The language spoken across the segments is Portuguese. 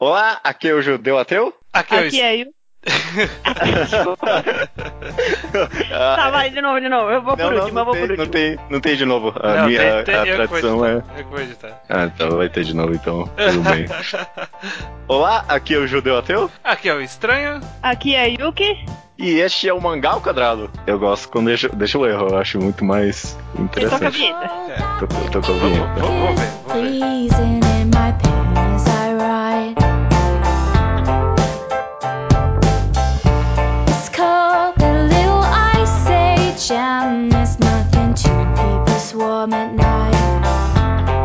Olá, aqui é o Judeu Ateu. Aqui, é o Aqui é eu. Tá, vai, de novo, de novo. Eu vou por não, último, não, eu vou tem, por não último. tem, não tem de novo. A Não, minha tem, tem, a tradição é. Eu que vou editar. Ah, então vai ter de novo, então. Tudo bem. Olá, aqui é o Judeu Ateu. Aqui é o Estranho. Aqui é Yuki. E este é o Mangá ao Quadrado. Eu gosto quando deixa, deixa o erro, eu acho muito mais Ele toca a interessante. vinheta. É. Tô, tô com a vinheta. vamos, vamos ver, vamos ver.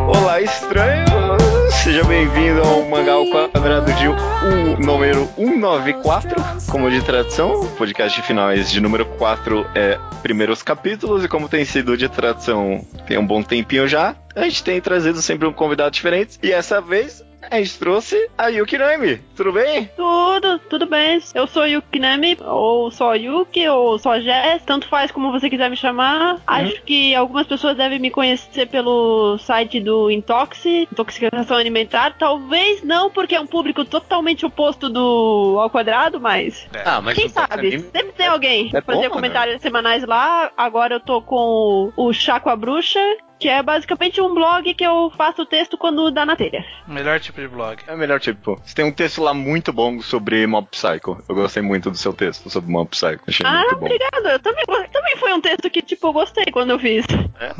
Olá, estranho! Seja bem-vindo ao Mangá ao Quadrado de um, número 194, como de tradição. O podcast de finais de número 4 é primeiros capítulos, e como tem sido de tradição tem um bom tempinho já, a gente tem trazido sempre um convidado diferente. E essa vez a gente trouxe a Yuki Nami. Tudo bem? Tudo, tudo bem. Eu sou Yuki Nami, ou só Yuki, ou só Jess, tanto faz como você quiser me chamar. Acho que algumas pessoas devem me conhecer pelo site do Intoxi, Intoxicação Alimentar. Talvez não, porque é um público totalmente oposto do ao quadrado, mas. É. Ah, mas Quem tá sabe? anime- Sempre tem alguém É fazer bom, comentários semanais lá. Agora eu tô com o Chá com a Bruxa, que é basicamente um blog que eu faço texto quando dá na telha. Melhor tipo de blog. É o melhor tipo. Você tem um texto lá muito bom sobre Mob Psycho. Eu gostei muito do seu texto sobre Mob Psycho. Achei Ah, muito bom. obrigado. Eu também, também foi um texto que, tipo, eu gostei quando eu fiz. É,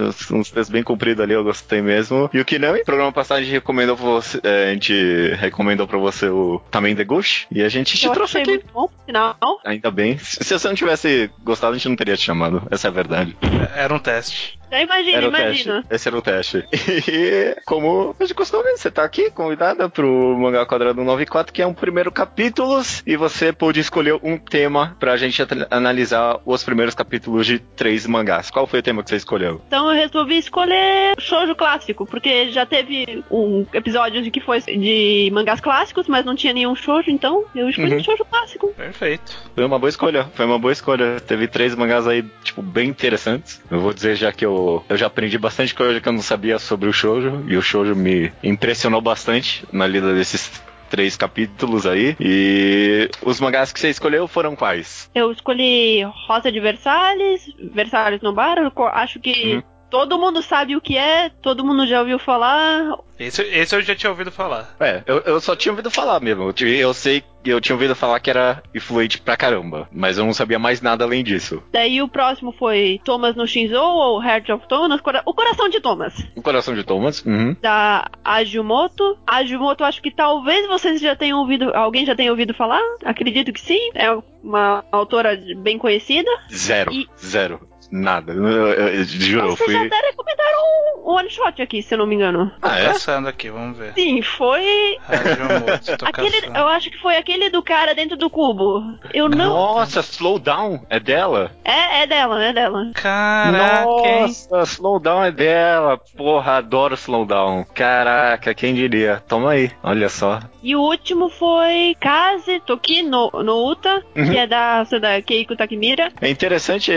uns- uns textos bem compridos ali, eu gostei mesmo. E o que não, no programa passado a gente recomendou pra você, é, a gente recomendou pra você o Tamen de Gush, e a gente te eu trouxe aqui. muito bom, por sinal. Ainda bem. Se se você não tivesse gostado, a gente não teria te chamado. Essa é a verdade. É, Era um teste. Já imagina, imagina. teste. Esse era o teste. E como de costume, você tá aqui convidada pro Mangá Quadrado 94, que é um primeiro capítulos, e você pôde escolher um tema pra gente analisar os primeiros capítulos de três mangás. Qual foi o tema que você escolheu? Então eu resolvi escolher shoujo clássico, porque já teve um episódio de que foi de mangás clássicos, mas não tinha nenhum shoujo, então eu escolhi Uhum. shoujo clássico. Perfeito. Foi uma boa escolha, foi uma boa escolha. Teve três mangás aí, tipo, bem interessantes. Eu vou dizer já que eu, eu já aprendi bastante coisa que eu não sabia sobre o shoujo, e o shoujo me impressionou bastante na lida desses três capítulos aí. E os mangás que você escolheu foram quais? Eu escolhi Rosa de Versalhes, Versalhes no bar, acho que Uhum. Todo mundo sabe o que é, todo mundo já ouviu falar. Esse, esse eu já tinha ouvido falar. É, eu, eu só tinha ouvido falar mesmo. Eu, eu sei que eu tinha ouvido falar que era influente pra caramba, mas eu não sabia mais nada além disso. Daí o próximo foi Thomas no Shinzo, ou Heart of Thomas, Cora- o coração de Thomas. O Coração de Thomas, uhum. da Ajumoto. Ajumoto, acho que talvez vocês já tenham ouvido, alguém já tenha ouvido falar. Acredito que sim. É uma autora bem conhecida. zero, E- zero, nada. Eu, eu- eu juro, eu fui... até recomendaram um one shot aqui, se eu não me engano. Ah, é? caçando aqui, vamos ver. Sim, foi. Aquele, eu acho que foi aquele do cara dentro do cubo. Eu não. Nossa, Slowdown é dela? É, é dela, é dela. Caraca, hein? Nossa, Slowdown é dela. Porra, adoro Slowdown. Caraca, quem diria? Toma aí, olha só. E o último foi Kaze Toki no, no Uta, Uhum. que é da, da Keiko Takemira. É interessante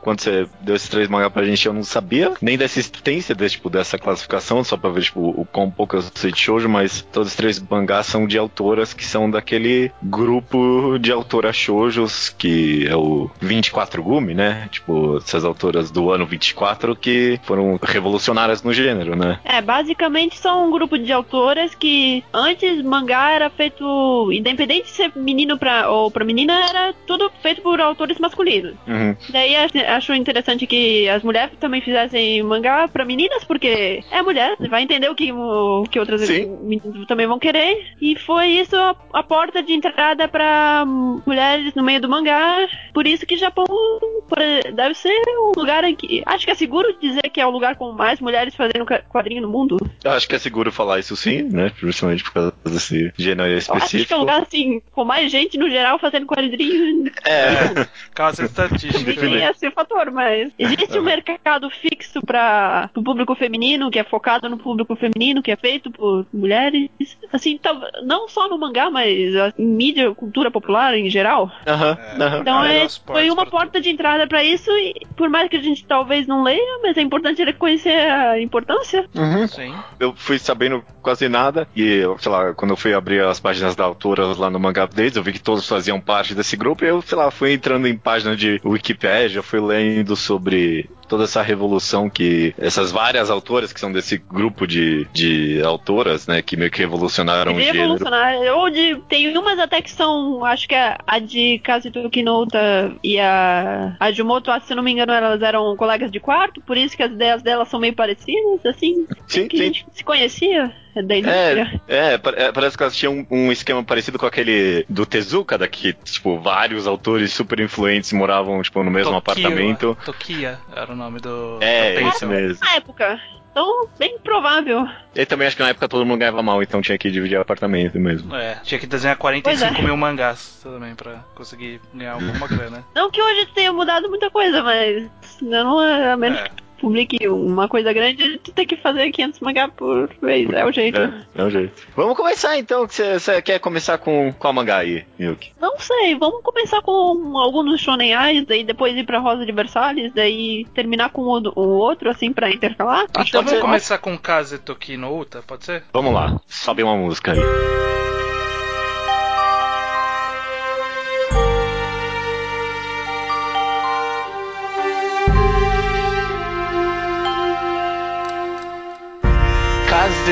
quando você deu esses três mangá pra gente, eu não sabia nem da existência desse, tipo, dessa classificação, só pra ver tipo, o quão pouco eu sei de shoujo, mas todos os três mangás são de autoras que são daquele grupo de autoras shoujos, que é o 24 Gumi, né? Tipo, essas autoras do ano 24 que foram revolucionárias no gênero, né? É, basicamente são um grupo de autoras que antes mangá era feito, independente de ser menino pra, ou pra menina, era tudo feito por autores masculinos. Uhum. Daí ach- acho interessante que as mulheres também fizessem mangá pra meninas, porque é mulher, vai entender o que, o que outras Sim. meninas também vão querer. E foi isso a, a porta de entrada pra mulheres no meio do mangá. Por isso que Japão por- deve ser um lugar em que. Acho que é seguro dizer que é o lugar com mais mulheres fazendo quadrinho no mundo. Eu acho que é seguro falar isso sim, né? Principalmente por causa desse gênero Eu acho que é específico. um lugar assim, com mais gente no geral fazendo quadrinho. É, Causa estatística. Ninguém é esse fator, mas existe um mercado fixo para o público feminino, que é focado no público feminino, que é feito por mulheres. Assim, tal- não só no mangá, mas ah, em mídia, cultura popular em geral. Aham, É. aham. Então é, os foi uma porta de entrada para isso e por mais que a gente talvez não leia, mas é importante reconhecer a importância. Uhum. Sim. Eu fui sabendo quase nada e, sei lá, quando eu fui abrir as páginas da autora lá no Manga Updates, eu vi que todos faziam parte desse grupo e eu, sei lá, fui entrando em página de Wikipédia, fui lendo sobre toda essa revolução que essas várias autoras que são desse grupo de, de autoras, né, que meio que revolucionaram o gênero. evolucionar. Ou de. Tem umas até que são. Acho que a, a de Kazuto Kinouta e a, a Jumoto, se não me engano, elas eram colegas de quarto, por isso que as ideias delas são meio parecidas, assim. Sim, que a sim. gente se conhecia. É, é, é, parece que elas tinham um, um esquema parecido com aquele do Tezuka, daqui, tipo, vários autores super influentes moravam, tipo, no mesmo Tokio, apartamento. Tokia era o nome do. É, da isso mesmo. Na época. Então, bem provável. E também acho que na época todo mundo ganhava mal, então tinha que dividir apartamento mesmo. É, tinha que desenhar 45 Pois é. mil mangás também pra conseguir ganhar alguma grana. Não que hoje tenha mudado muita coisa, mas não é, a menos É. que publique uma coisa grande, tu tem que fazer 500 mangá por vez, é o jeito. É, é o jeito. Vamos começar então, que você quer começar com qual mangá aí, Yuki? Não sei, vamos começar com algum dos Shonen Eyes, daí depois ir pra Rosa de Versalhes, daí terminar com o, o outro, assim, pra intercalar. Acho que Então vamos ser. começar com Kaze Toki no Uta, pode ser? Vamos lá, sobe uma música aí.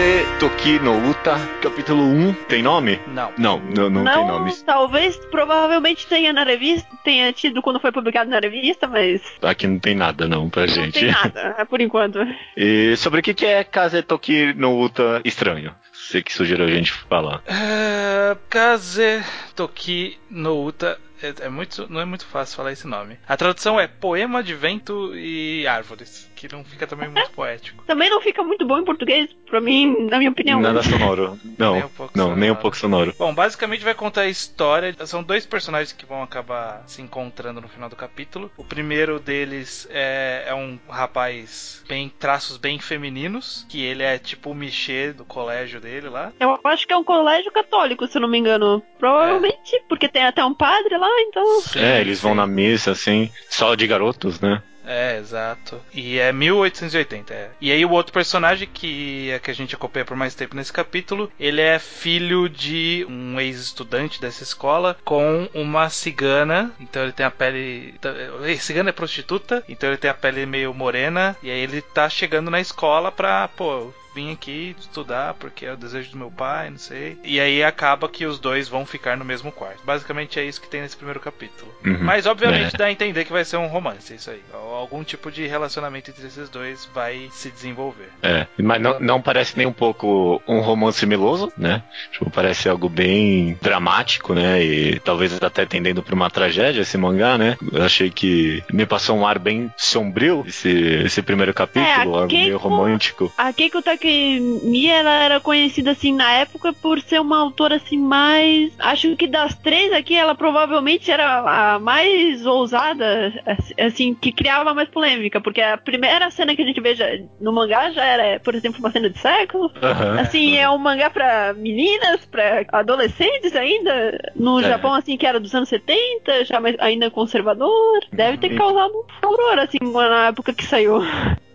Kaze Toki no Uta, capítulo 1, tem nome? Não. Não, não, não, tem nome. talvez, provavelmente tenha na revista, tenha tido quando foi publicado na revista, mas Aqui não tem nada não pra não gente. tem nada, é por enquanto. E sobre o que que é Kaze Toki no Uta estranho? Você que sugeriu a gente falar. É, Kaze Toki no Uta. É, é muito, não é muito fácil falar esse nome. A tradução é Poema de Vento e Árvores, que não fica também muito poético. Também não fica muito bom em português, pra mim, na minha opinião. Nada sonoro. Não, Nem um pouco não, nem um sonoro. pouco sonoro. Bom, basicamente vai contar a história. São dois personagens que vão acabar se encontrando no final do capítulo. O primeiro deles é, é um rapaz bem traços bem femininos, que ele é tipo o Michê do colégio dele lá. Eu acho que é um colégio católico, se não me engano. Provavelmente, porque tem até um padre lá, então. Sim, é, eles vão sim. na missa, assim, só de garotos, né? É, exato. E é 1880, é. E aí o outro personagem que é que a gente acompanha por mais tempo nesse capítulo, ele é filho de um ex-estudante dessa escola com uma cigana. Então ele tem a pele. eh, Cigana é prostituta, então ele tem a pele meio morena. E aí ele tá chegando na escola pra, pô. Vim aqui estudar porque é o desejo do meu pai, não sei. E aí acaba que os dois vão ficar no mesmo quarto. Basicamente é isso que tem nesse primeiro capítulo. Uhum. Mas obviamente É. dá a entender que vai ser um romance, isso aí. Algum tipo de relacionamento entre esses dois vai se desenvolver. É, mas não, não parece nem um pouco um romance meloso, né? Tipo, parece algo bem dramático, né? E talvez até tendendo pra uma tragédia esse mangá, né? Eu achei que me passou um ar bem sombrio esse, esse primeiro capítulo, É, algo Keiko- meio romântico. A Keiko Takemi, ela era conhecida assim na época por ser uma autora assim mais. Acho que das três aqui, ela provavelmente era a mais ousada, assim, que criava mais polêmica, porque a primeira cena que a gente vê já- no mangá já era, por exemplo, uma cena de sexo. Aham. Assim, é um mangá pra meninas, pra adolescentes ainda, no É. Japão, assim, que era dos anos 70, já mais, ainda conservador. Deve ter Uhum. causado um furor, assim, na época que saiu.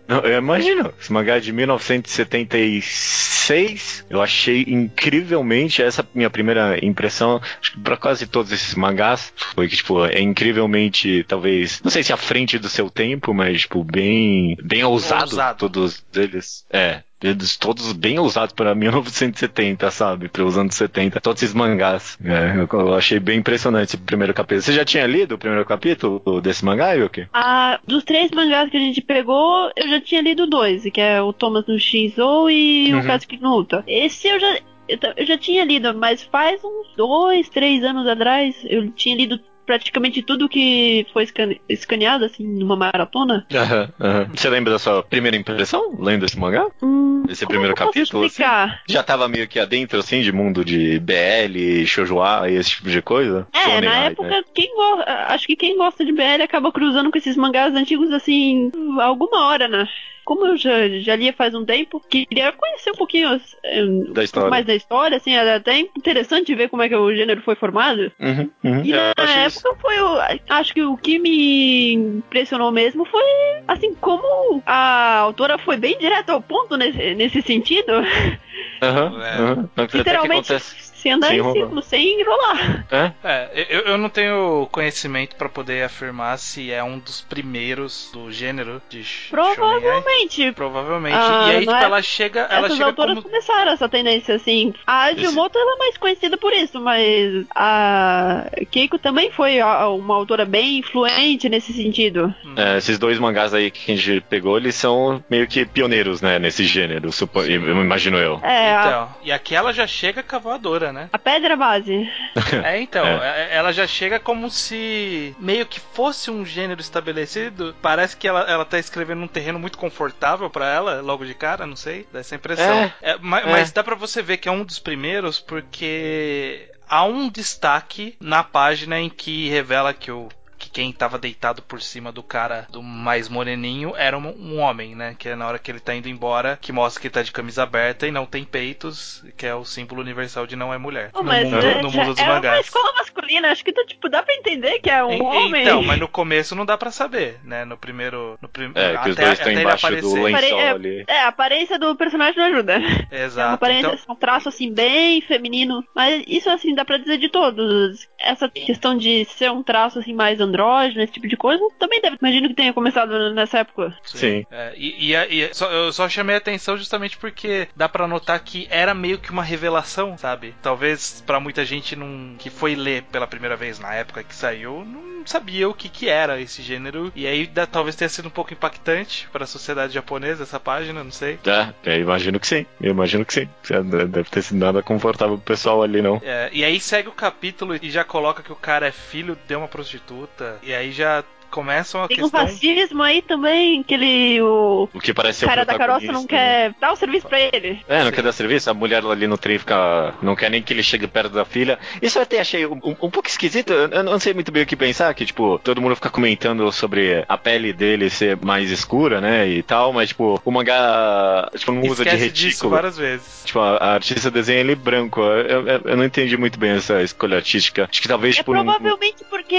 Eu imagino. Esse mangá é de 1976. Eu achei incrivelmente essa minha primeira impressão. Acho que pra quase todos esses mangás foi que tipo é incrivelmente talvez não sei se à frente do seu tempo, mas tipo bem bem ousado, Ousado. todos eles. É. Eles todos bem ousados para 1970, sabe? Para os anos 70. Todos esses mangás. É, eu, eu achei bem impressionante esse primeiro capítulo. Você já tinha lido o primeiro capítulo desse mangá, Yuki? Ah, dos três mangás que a gente pegou, eu já tinha lido dois, que é o Thomas no Shinzo e Uhum. o Katsuki no Uta. Esse eu já, eu já tinha lido, mas faz uns dois, três anos atrás, eu tinha lido praticamente tudo que foi escane- escaneado, assim, numa maratona. Aham, aham. Você lembra da sua primeira impressão lendo esse mangá? Hum, Esse como primeiro que eu posso capítulo, assim? explicar? Já tava meio que adentro, assim, de mundo de BL, shoujoá e esse tipo de coisa? É, Shonen na época, né? quem go- acho que quem gosta de BL acaba cruzando com esses mangás antigos assim, alguma hora, né? Como eu já, já lia faz um tempo, queria conhecer um pouquinho eh, um Da história. mais da história, assim, era até interessante ver como é que o gênero foi formado. Uhum, uhum. E Eu na época isso- foi o. Acho que o que me impressionou mesmo foi assim, como a autora foi bem direto ao ponto nesse, nesse sentido. Até que Literalmente andar Sem em enrolar. círculo, sem enrolar. É? É, eu, eu não tenho conhecimento pra poder afirmar se é um dos primeiros do gênero de. Provavelmente. Provavelmente. Ah, e aí, tipo, é- ela chega, ela Essas chega autoras como... começaram essa tendência, assim. A Ajimoto ela é mais conhecida por isso, mas a Keiko também foi a- uma autora bem influente nesse sentido. É, esses dois mangás aí que a gente pegou, eles são meio que pioneiros, né, nesse gênero, supo- eu imagino eu. É, a, Então, e aqui ela já chega cavoadora, né? A pedra base. É, então, é- ela já chega como se meio que fosse um gênero estabelecido. Parece que ela, ela tá escrevendo num terreno muito confortável pra ela, logo de cara, não sei, dá essa impressão. É, É, ma- é. Mas dá pra você ver que é um dos primeiros porque há um destaque na página em que revela que o quem tava deitado por cima do cara do mais moreninho era um, um homem, né? Que é na hora que ele tá indo embora, que mostra que ele tá de camisa aberta e não tem peitos, que é o símbolo universal de não é mulher. Oh, no mas mundo, é, no mundo dos é uma escola masculina, acho que então, tipo, dá pra entender que é um En- homem. Então, mas no começo não dá pra saber, né? No primeiro. No prim... É, que os até, dois estão embaixo do aparecer. lençol Pare- ali. É, a aparência do personagem não ajuda. É uma Exato. aparência, Então, um traço assim bem feminino, mas isso assim dá pra dizer de todos. Essa questão de ser um traço assim mais andrógeno, esse tipo de coisa, também deve, imagino que tenha começado nessa época. Sim. É, e e a- e só- eu só chamei a atenção justamente porque dá pra notar que era meio que uma revelação, sabe? Talvez pra muita gente não, que foi ler pela primeira vez na época que saiu, não sabia o que, que era esse gênero. E aí dá- talvez tenha sido um pouco impactante pra sociedade japonesa essa página, não sei. É, eu imagino que sim. Eu imagino que sim. Deve ter sido nada confortável pro pessoal ali, não. É, e aí segue o capítulo e já coloca que o cara é filho de uma prostituta. E aí já começa uma Tem um questão. fascismo aí também, que ele. O O que parece ser o cara da carroça não protagonista, né? quer dar o serviço pra ele. É, não Sim. quer dar serviço, a mulher ali no trem fica. não quer nem que ele chegue perto da filha. Isso eu até achei um, um- um pouco esquisito, eu, não sei muito bem o que pensar, que, tipo, todo mundo fica comentando sobre a pele dele ser mais escura, né? E tal, mas, tipo, o mangá tipo, não usa de Esquece disso retículo. várias vezes. Tipo, a, a artista desenha ele branco. Eu, eu- eu não entendi muito bem essa escolha artística. Acho que talvez, É tipo. não- provavelmente porque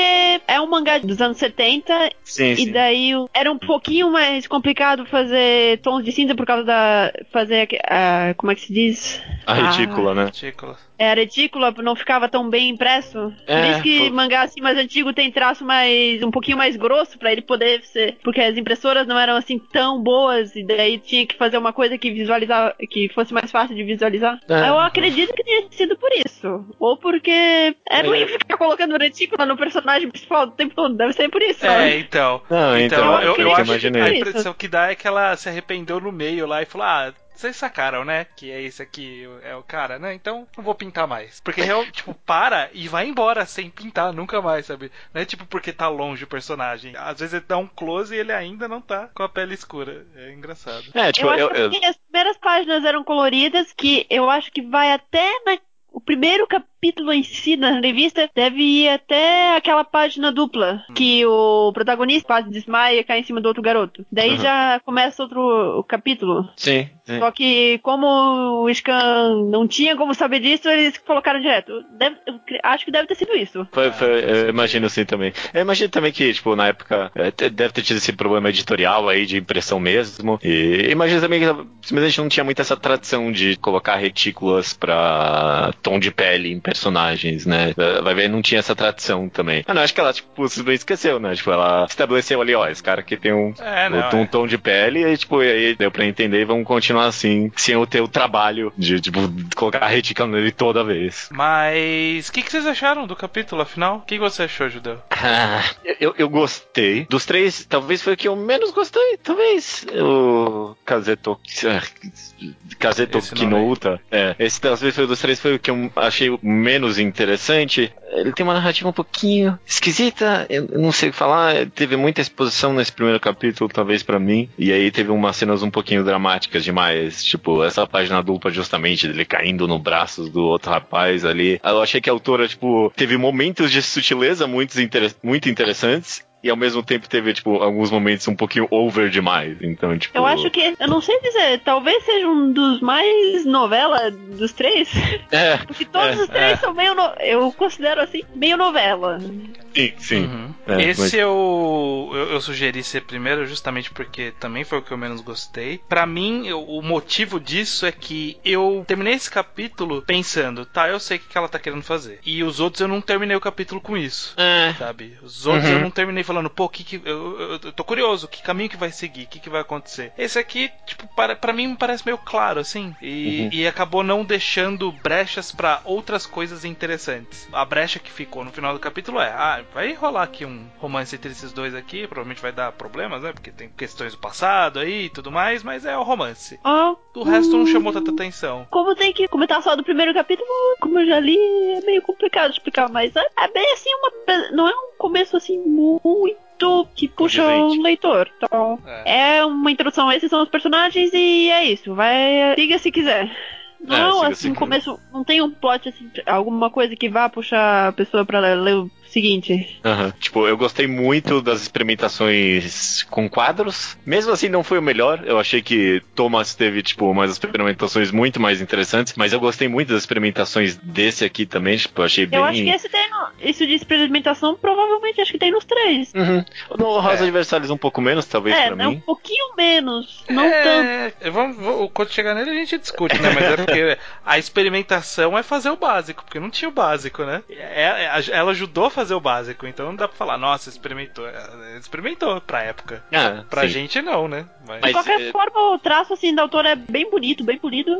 é um mangá dos anos 70 30 Sim, e sim. daí era um pouquinho mais complicado fazer tons de cinza por causa da. fazer. a- como é que se diz? A retícula, né? Ridículo. É, a retícula não ficava tão bem impresso. É, Por isso que foi- mangá assim mais antigo tem traço mais. um pouquinho mais grosso pra ele poder ser. Porque as impressoras não eram assim tão boas e daí tinha que fazer uma coisa que visualizar. que fosse mais fácil de visualizar. É. Eu acredito que tenha sido por isso. Ou porque é ruim ficar colocando retícula no personagem principal o tempo todo. Deve ser por isso. É, né? Então. Não, então, então, eu, eu eu acho que a impressão que dá é que ela se arrependeu no meio lá e falou: Ah, vocês sacaram, né? Que é esse aqui, é o cara, né? Então não vou pintar mais. Porque, real, tipo, para e vai embora sem pintar nunca mais, sabe? Não é tipo porque tá longe o personagem. Às vezes ele dá um close e ele ainda não tá com a pele escura. É engraçado. É, tipo, eu acho eu, que eu- as primeiras páginas eram coloridas, que eu acho que vai até na- o primeiro capítulo em si da revista deve ir até aquela página dupla, que o protagonista quase desmaia e cai em cima do outro garoto. Daí Uhum. já começa outro capítulo. Sim, sim. Só que como o Scan não tinha como saber disso, eles colocaram direto. Deve- acho que deve ter sido isso. Foi, foi, eu imagino assim também. Eu imagino também que, tipo, na época é, deve ter tido esse problema editorial aí de impressão mesmo. E imagino também que simplesmente não tinha muito essa tradição de colocar retículas pra tom de pele em personagens, né? Vai ver, não tinha essa tradição também. Ah, não, acho que ela, tipo, simplesmente esqueceu, né? Tipo, ela estabeleceu ali, ó, esse cara aqui tem um, É, não. um é. tom de pele e, tipo, e aí deu pra entender e vamos continuar assim, sem eu ter o trabalho de, tipo, colocar a retícula nele toda vez. Mas o que, que vocês acharam do capítulo, afinal? O que, que você achou, Judeu? Ah, eu, eu gostei. Dos três, talvez foi o que eu menos gostei. Talvez o Kazeto. Kazeto Esse nome Kinouta. É, esse talvez foi dos três foi o que eu achei menos interessante. Ele tem uma narrativa um pouquinho esquisita, eu não sei falar. Teve muita exposição nesse primeiro capítulo, talvez pra mim. E aí teve umas cenas um pouquinho dramáticas demais. Tipo, essa página dupla justamente dele caindo no braços do outro rapaz ali. Eu achei que a autora, tipo, teve momentos de sutileza muito, inter muito interessantes. E ao mesmo tempo teve, tipo, alguns momentos um pouquinho over demais. Então, tipo. Eu acho que, eu não sei dizer, talvez seja um dos mais novela dos três. É, Porque todos É, os três é. são meio, no- eu considero assim, meio novela. sim, sim. Uhum. É, Esse mas- eu, eu, eu sugeri ser primeiro justamente porque também foi o que eu menos gostei. Pra mim, eu- o motivo disso é que eu terminei esse capítulo pensando, tá, eu sei o que que ela tá querendo fazer. E os outros eu não terminei o capítulo com isso. É. Sabe? Os outros Uhum. eu não terminei falando, pô, que que, eu, eu, eu tô curioso, que caminho que vai seguir, o que, que vai acontecer. Esse aqui, tipo, para, pra mim me parece meio claro, assim. E, Uhum. e acabou não deixando brechas pra outras coisas interessantes. A brecha que ficou no final do capítulo é, ah, vai rolar aqui um romance entre esses dois aqui, provavelmente vai dar problemas, né? Porque tem questões do passado aí e tudo mais, mas é o romance. Ó, O resto não hum, chamou tanta atenção. Como tem que comentar só do primeiro capítulo, como eu já li, é meio complicado de explicar, mas é, é bem assim uma. Não é um começo assim muito que puxa o leitor. Então, É. é uma introdução, esses são os personagens e é isso. Vai. Siga se quiser. Não, É, siga assim, um quiser. começo. Não tem um plot assim, alguma coisa que vá puxar a pessoa pra ler o seguinte. Aham. Tipo, eu gostei muito das experimentações com quadros. Mesmo assim, não foi o melhor. Eu achei que Thomas teve, tipo, umas experimentações muito mais interessantes. Mas eu gostei muito das experimentações desse aqui também. Tipo, eu achei bem. Eu acho que esse tem. no- Isso de experimentação, provavelmente acho que tem nos três. Uhum. No Rosa É. Versalhes um pouco menos, talvez, é, pra né, um mim. pouquinho menos. Não tanto. é, Vamos, vamos- quando chegar nele a gente discute, né? Mas é porque a experimentação é fazer o básico, porque não tinha o básico, né? É- é- ela ajudou a fazer o básico, então não dá pra falar, nossa, experimentou. Ela Experimentou pra época. Ah, Pra sim. gente não, né? Mas, De qualquer é- forma, o traço assim da autora é bem bonito, bem polido.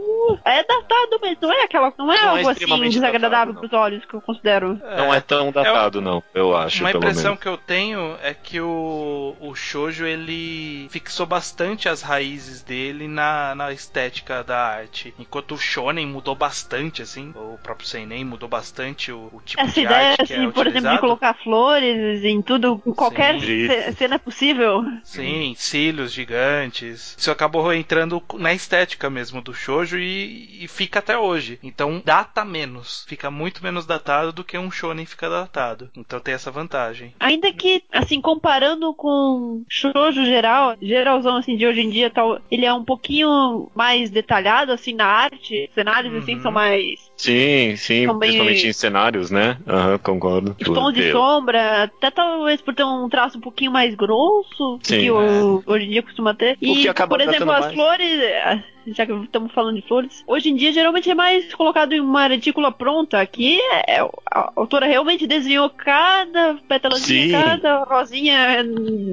É datado, mas não é aquela. Não é Não é algo assim extremamente desagradável datado, pros olhos que eu considero. Não é tão datado, não, eu acho, Uma pelo impressão menos. que eu tenho é que o, o shoujo ele fixou bastante as raízes dele na, na estética da arte, enquanto o shonen mudou bastante assim, o próprio seinen mudou bastante o, o tipo Essa de ideia, arte que assim, é por exemplo, de utilizado. colocar flores em tudo, em qualquer Sim. cena possível. Sim, cílios gigantes. Isso acabou entrando na estética mesmo do shoujo e, e fica até hoje. Então data menos, fica muito menos datado do que um shonen fica datado. Então tem essa vantagem. Ainda que, assim, comparando com shoujo geral, geralzão, assim, de hoje em dia, tal, ele é um pouquinho mais detalhado, assim, na arte. Cenários, assim, Uhum. são mais Sim, sim, Também- principalmente em cenários, né? Aham, concordo. tom de Eu- sombra, até talvez por ter um traço um pouquinho mais grosso Sim. que o, hoje em dia costuma ter. E, por exemplo, as mais. flores, eh, já que estamos falando de flores, hoje em dia geralmente é mais colocado em uma retícula pronta. Aqui é, a autora realmente desenhou cada pétalazinha, cada rosinha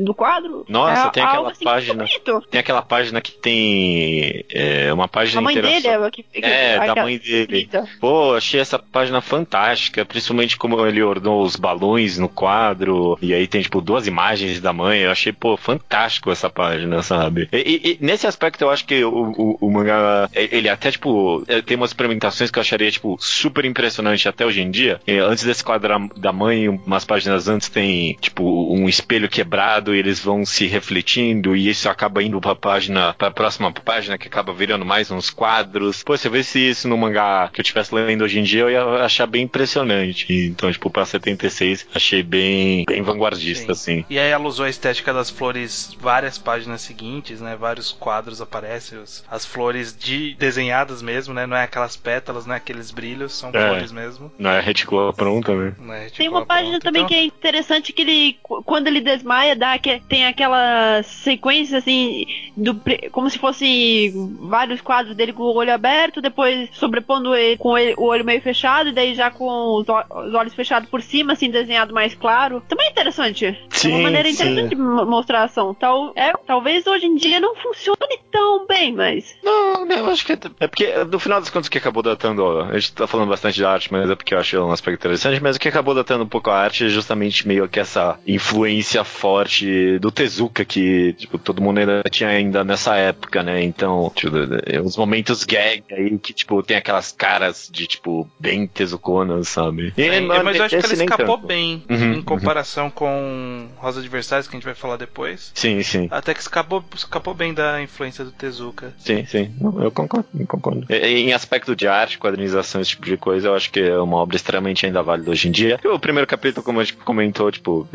do quadro. Nossa, é tem aquela assim, página. Tem aquela página que tem é, uma página A mãe dele é, que, que, É, da mãe dele. escrita. Pô, achei essa página fantástica, principalmente como ele ornou os balões no quadro, e aí tem, tipo, duas imagens da mãe, eu achei, pô, fantástico essa página, sabe? E, e- e nesse aspecto eu acho que o, o, o mangá, ele até, tipo, é, tem umas experimentações que eu acharia, tipo, super impressionante até hoje em dia. Antes desse quadro da mãe, umas páginas antes tem, tipo, um espelho quebrado e eles vão se refletindo, e isso acaba indo pra página, pra próxima página, que acaba virando mais uns quadros. Pô, se eu visse isso no mangá que eu estivesse lendo hoje em dia, eu ia achar bem impressionante. Então, tipo, pra 76, achei bem, bem vanguardista, Sim. assim. E aí ela usou a estética das flores várias páginas seguintes, né? Vários quadros aparecem, os- as flores de desenhadas mesmo, né? Não é aquelas pétalas, não é aqueles brilhos, são É. flores mesmo. Não é retícula pronta, né? Né? Tem uma página pronto. também Então, que é interessante que ele, qu- quando ele desmaia, dá que tem aquela sequência assim, do, como se fosse vários quadros dele com o olho aberto, depois sobrepondo ele com o olho meio fechado, e daí já com os, olhos fechados por cima, assim, desenhado mais claro. Também é interessante. é Sim, uma maneira sim. interessante de mo- mostrar a ação. Tal, é, talvez hoje em dia não funcione tão bem, mas. Não, eu acho que é, é porque no final das contas o que acabou datando, a gente tá falando bastante de arte, mas é porque eu acho um aspecto interessante, mas o que acabou datando um pouco a arte é justamente meio que essa influência forte do Tezuka que, tipo, todo mundo ainda tinha ainda nessa época, né? Então, tipo, os momentos gag aí que, tipo, tem aquelas caras de, tipo, bem tezuconas, sabe? E, Sim, mano, mas eu acho que nem escapou tanto. bem Uhum, em comparação com Rosa de Versalhes, que a gente vai falar depois. Sim, sim. Até que escapou, escapou bem da influência do Tezuka. Sim, sim. Não, eu concordo, eu concordo. E- Em aspecto de arte, quadrinização, esse tipo de coisa, eu acho que é uma obra extremamente ainda válida hoje em dia. E o primeiro capítulo, como a gente comentou, tipo,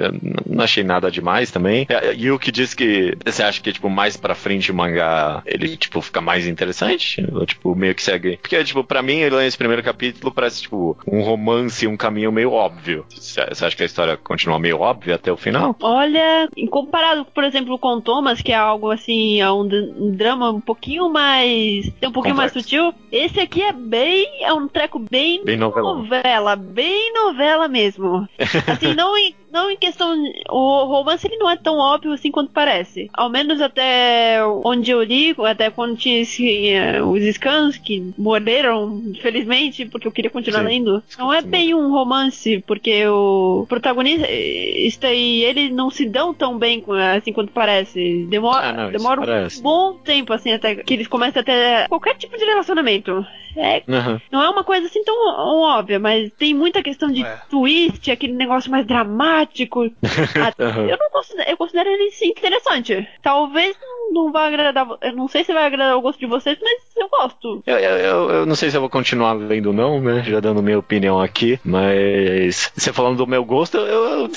não achei nada demais também. E- E o que diz que você acha que, tipo, mais pra frente o mangá, ele, tipo, fica mais interessante? Ou, tipo, meio que segue. Porque, tipo, pra mim, ele esse primeiro capítulo parece, tipo, um romance, um caminho meio óbvio. Você acha que a história continua meio óbvia até o final? Olha, comparado, por exemplo, com Thomas, que é algo assim, é um, um drama um pouquinho mais. um pouquinho mais Complexo. sutil. Esse aqui é bem. é um treco bem. Bem novela, bem novela mesmo. Assim, não em, não em questão. O romance ele não é tão óbvio assim quanto parece. Ao menos até onde eu li, até quando tinha eh, os scans que morreram, infelizmente, porque eu queria continuar Sim. lendo. Não é bem um romance, porque o protagonista e ele não se dão tão bem assim quanto parece. Demora, Ah, não, demora parece. um bom tempo, assim, até que eles começam a ter qualquer tipo de relacionamento. É, Aham. não é uma coisa assim tão óbvia, mas tem muita questão de É. twist, aquele negócio mais dramático. Aham. eu não considero, eu considero ele sim, interessante. Talvez não, não vá agradar, eu não sei se vai agradar o gosto de vocês, mas eu gosto. Eu, eu, eu- eu não sei se eu vou continuar lendo ou não, né? Já dando minha opinião aqui, mas você falando do meu gosto, eu, eu-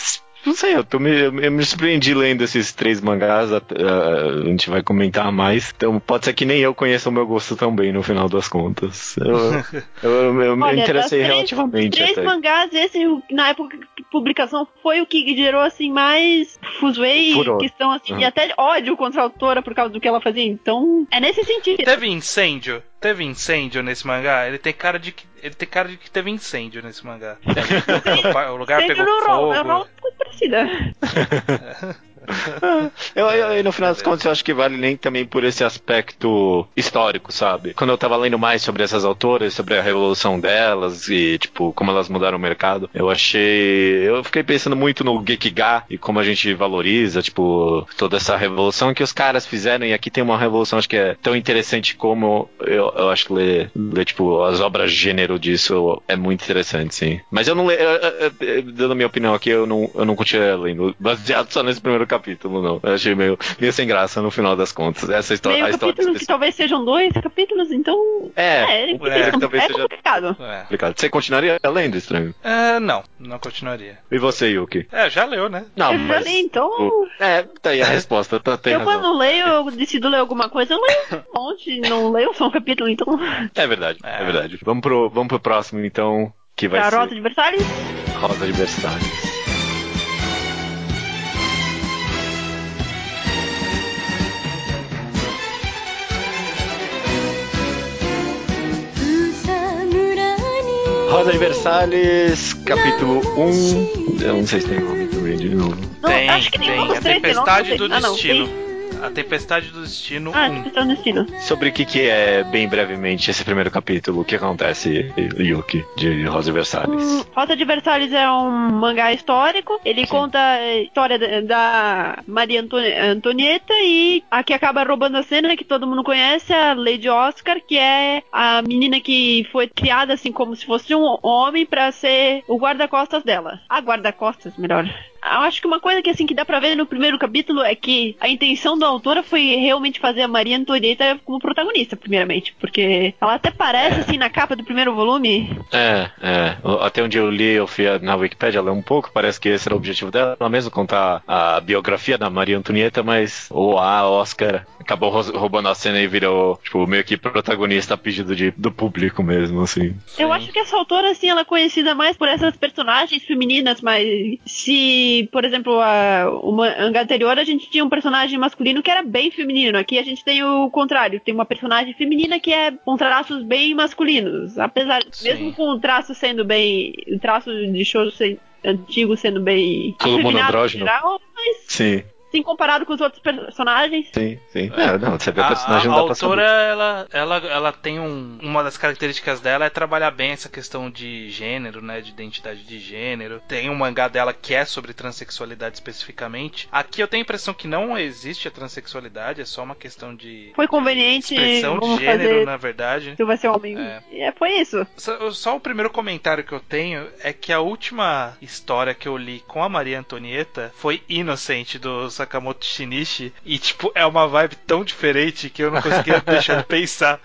não sei, eu, tô me, eu me surpreendi lendo esses três mangás, a, a- a gente vai comentar mais, então pode ser que nem eu conheça o meu gosto tão bem no final das contas. Eu, eu, eu- eu me Olha, interessei três- relativamente Três até. mangás, esse na época de publicação foi o que gerou assim mais fuzuei, questão assim, Uhum. e até ódio contra a autora por causa do que ela fazia. Então, é nesse sentido. Teve incêndio? Teve incêndio nesse mangá? Ele tem cara de que ele tem cara de que teve incêndio nesse mangá. o, lugar pegou é fogo. uma coisa parecida. Eu, eu, eu, no final das contas, eu acho que vale nem também por esse aspecto histórico, sabe? Quando eu tava lendo mais sobre essas autoras, sobre a revolução delas e, tipo, como elas mudaram o mercado, eu achei. Eu fiquei pensando muito no Gekiga e como a gente valoriza, tipo, toda essa revolução que os caras fizeram. E aqui tem uma revolução, acho que é tão interessante como eu, eu acho que ler, ler, tipo, as obras gênero disso é muito interessante, sim. Mas eu não leio. Dando a minha opinião aqui, eu não, eu não continuei lendo, baseado só nesse primeiro capítulo, não. Eu achei meio, meio sem graça no final das contas. Essa história. Meio a história capítulo que talvez sejam dois capítulos, então. É, É, é, é, talvez é seja- complicado. É. complicado. Você continuaria lendo, estranho? É, não, não continuaria. E você, Yuki? É, já leu, né? Não, eu já mas. li, então. o- É, tá aí a resposta, tá, tem eu razão. quando leio, eu decido ler alguma coisa, eu leio um monte, não leio só um capítulo, então. É verdade, é, É. verdade. Vamos pro, vamos pro próximo, então, que vai Garota ser de Versalhes. Rosa de Versalhes. Rosa de Versalhes, capítulo 1. Eu não sei se tem nome também de novo. Não, tem, acho que tem. A tem nome, Tempestade não do. Ah, não, Destino. tem. A Tempestade do Destino Ah, 1. Tempestade do Destino. Sobre o que, que é, bem brevemente, esse primeiro capítulo, o que acontece, Yuki, de Rosa de Versalhes? Hum, Rota de Versalhes é um mangá histórico. Ele Sim. conta a história da, Maria Antoni- Antonieta e a que acaba roubando a cena, que todo mundo conhece, a Lady Oscar, que é a menina que foi criada assim como se fosse um homem pra ser o guarda-costas dela. A guarda-costas, melhor. Eu acho que uma coisa que assim que dá pra ver no primeiro capítulo é que a intenção da autora foi realmente fazer a Maria Antonieta como protagonista, primeiramente, porque ela até parece assim na capa do primeiro volume. É, é. Até onde eu li, eu fui na Wikipedia ler um pouco, parece que esse era o objetivo dela, ela mesmo contar a biografia da Maria Antonieta, mas o a Oscar acabou roubando a cena e virou, tipo, meio que protagonista a pedido de, do público mesmo, assim. Eu Sim. acho que essa autora, assim, ela é conhecida mais por essas personagens femininas, mas se que, por exemplo, a, o manga anterior a gente tinha um personagem masculino que era bem feminino. Aqui a gente tem o contrário, tem uma personagem feminina que é com traços bem masculinos. Apesar, Sim. mesmo com o traço sendo bem. O traço de show se- antigo sendo bem. Todo mundo andrógeno. geral, mas Sim, sim comparado com os outros personagens. sim, sim. É, não, você vê a A, personagem a não dá pra saber. autora, ela, ela, ela tem um. Uma das características dela é trabalhar bem essa questão de gênero, né? De identidade de gênero. Tem um mangá dela que é sobre transexualidade especificamente. Aqui eu tenho a impressão que não existe a transexualidade, é só uma questão de Foi conveniente. expressão de gênero, fazer. na verdade. Se vai ser homem. É. É, foi isso. Só, só o primeiro comentário que eu tenho é que a última história que eu li com a Maria Antonieta foi Inocente do Sakamoto Shinichi e tipo é uma vibe tão diferente que eu não conseguia deixar de pensar.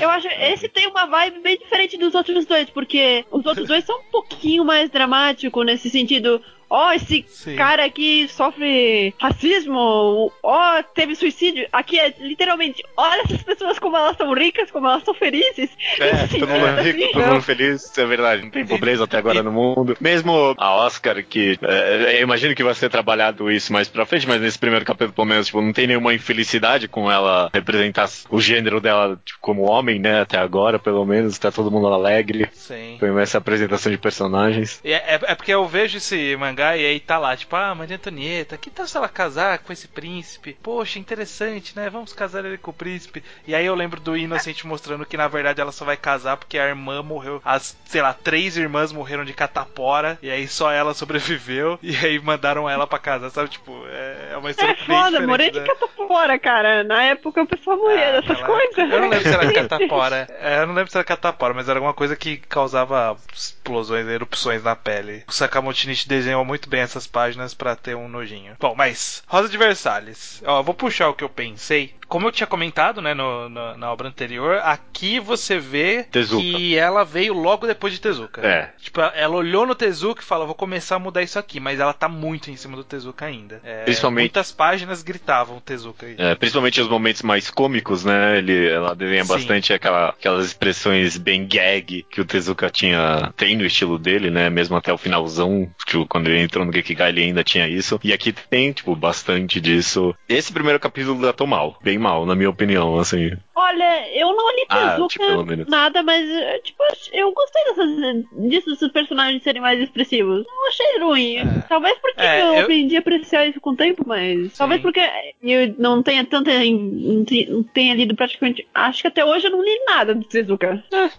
Eu acho esse tem uma vibe bem diferente dos outros dois, porque os outros dois são um pouquinho mais dramáticos nesse sentido. Ó, esse Sim. cara aqui sofre racismo, ó, teve suicídio. Aqui é literalmente, olha essas pessoas como elas são ricas, como elas são felizes. É, todo mundo rico, assim. todo mundo feliz, é verdade, não tem pobreza até agora no mundo. Mesmo a Oscar, que é, eu imagino que vai ser trabalhado isso mais pra frente, mas nesse primeiro capítulo, pelo menos, tipo, não tem nenhuma infelicidade com ela representar o gênero dela tipo, como homem, né? Até agora, pelo menos, tá todo mundo alegre. Sim. Foi essa apresentação de personagens. E É, é- é porque eu vejo esse mangá e aí tá lá, tipo, ah, Maria Antonieta, que tal se ela casar com esse príncipe? Poxa, interessante, né? Vamos casar ele com o príncipe. E aí eu lembro do Inocente mostrando que na verdade ela só vai casar porque a irmã morreu. As, sei lá, três irmãs morreram de catapora. E aí só ela sobreviveu. E aí mandaram ela pra casar, sabe? Tipo, é, é uma história É bem foda, diferente. morei de né? catapora, cara. Na época o pessoal morria Ah, dessas ela- coisas. Eu não lembro se era catapora. É, eu não lembro se era catapora, mas era alguma coisa que causava explosões, erupções na pele. O Sakamoto Shinichi desenhou muito bem essas páginas pra ter um nojinho. Bom, mas Rosa de Versalhes. Ó, vou puxar o que eu pensei. Como eu tinha comentado, né, no- no- na obra anterior, aqui você vê Tezuka. que ela veio logo depois de Tezuka. É. Tipo, ela olhou no Tezuka e falou, vou começar a mudar isso aqui, mas ela tá muito em cima do Tezuka ainda. É, Principalmente- Muitas páginas gritavam Tezuka. É, principalmente os momentos mais cômicos, né? Ele, ela desenha Sim. bastante aquela, aquelas expressões bem gag que o Tezuka tinha, tem no estilo dele, né? Mesmo até o finalzão, tipo, quando ele entrou no Gekigai ele ainda tinha isso. E aqui tem, tipo, bastante disso. Esse primeiro capítulo datou mal, bem mal, na minha opinião, assim. Olha, eu não li Ah, Tezuka tipo, pelo menos. nada, mas tipo, eu gostei dessas, disso, dos personagens serem mais expressivos. Não achei ruim. É. Talvez porque É, eu, eu- aprendi a apreciar isso com o tempo, mas. Talvez porque eu não tenha tanta. Não tenha lido praticamente. Acho que até hoje eu não li nada do Tezuka. É,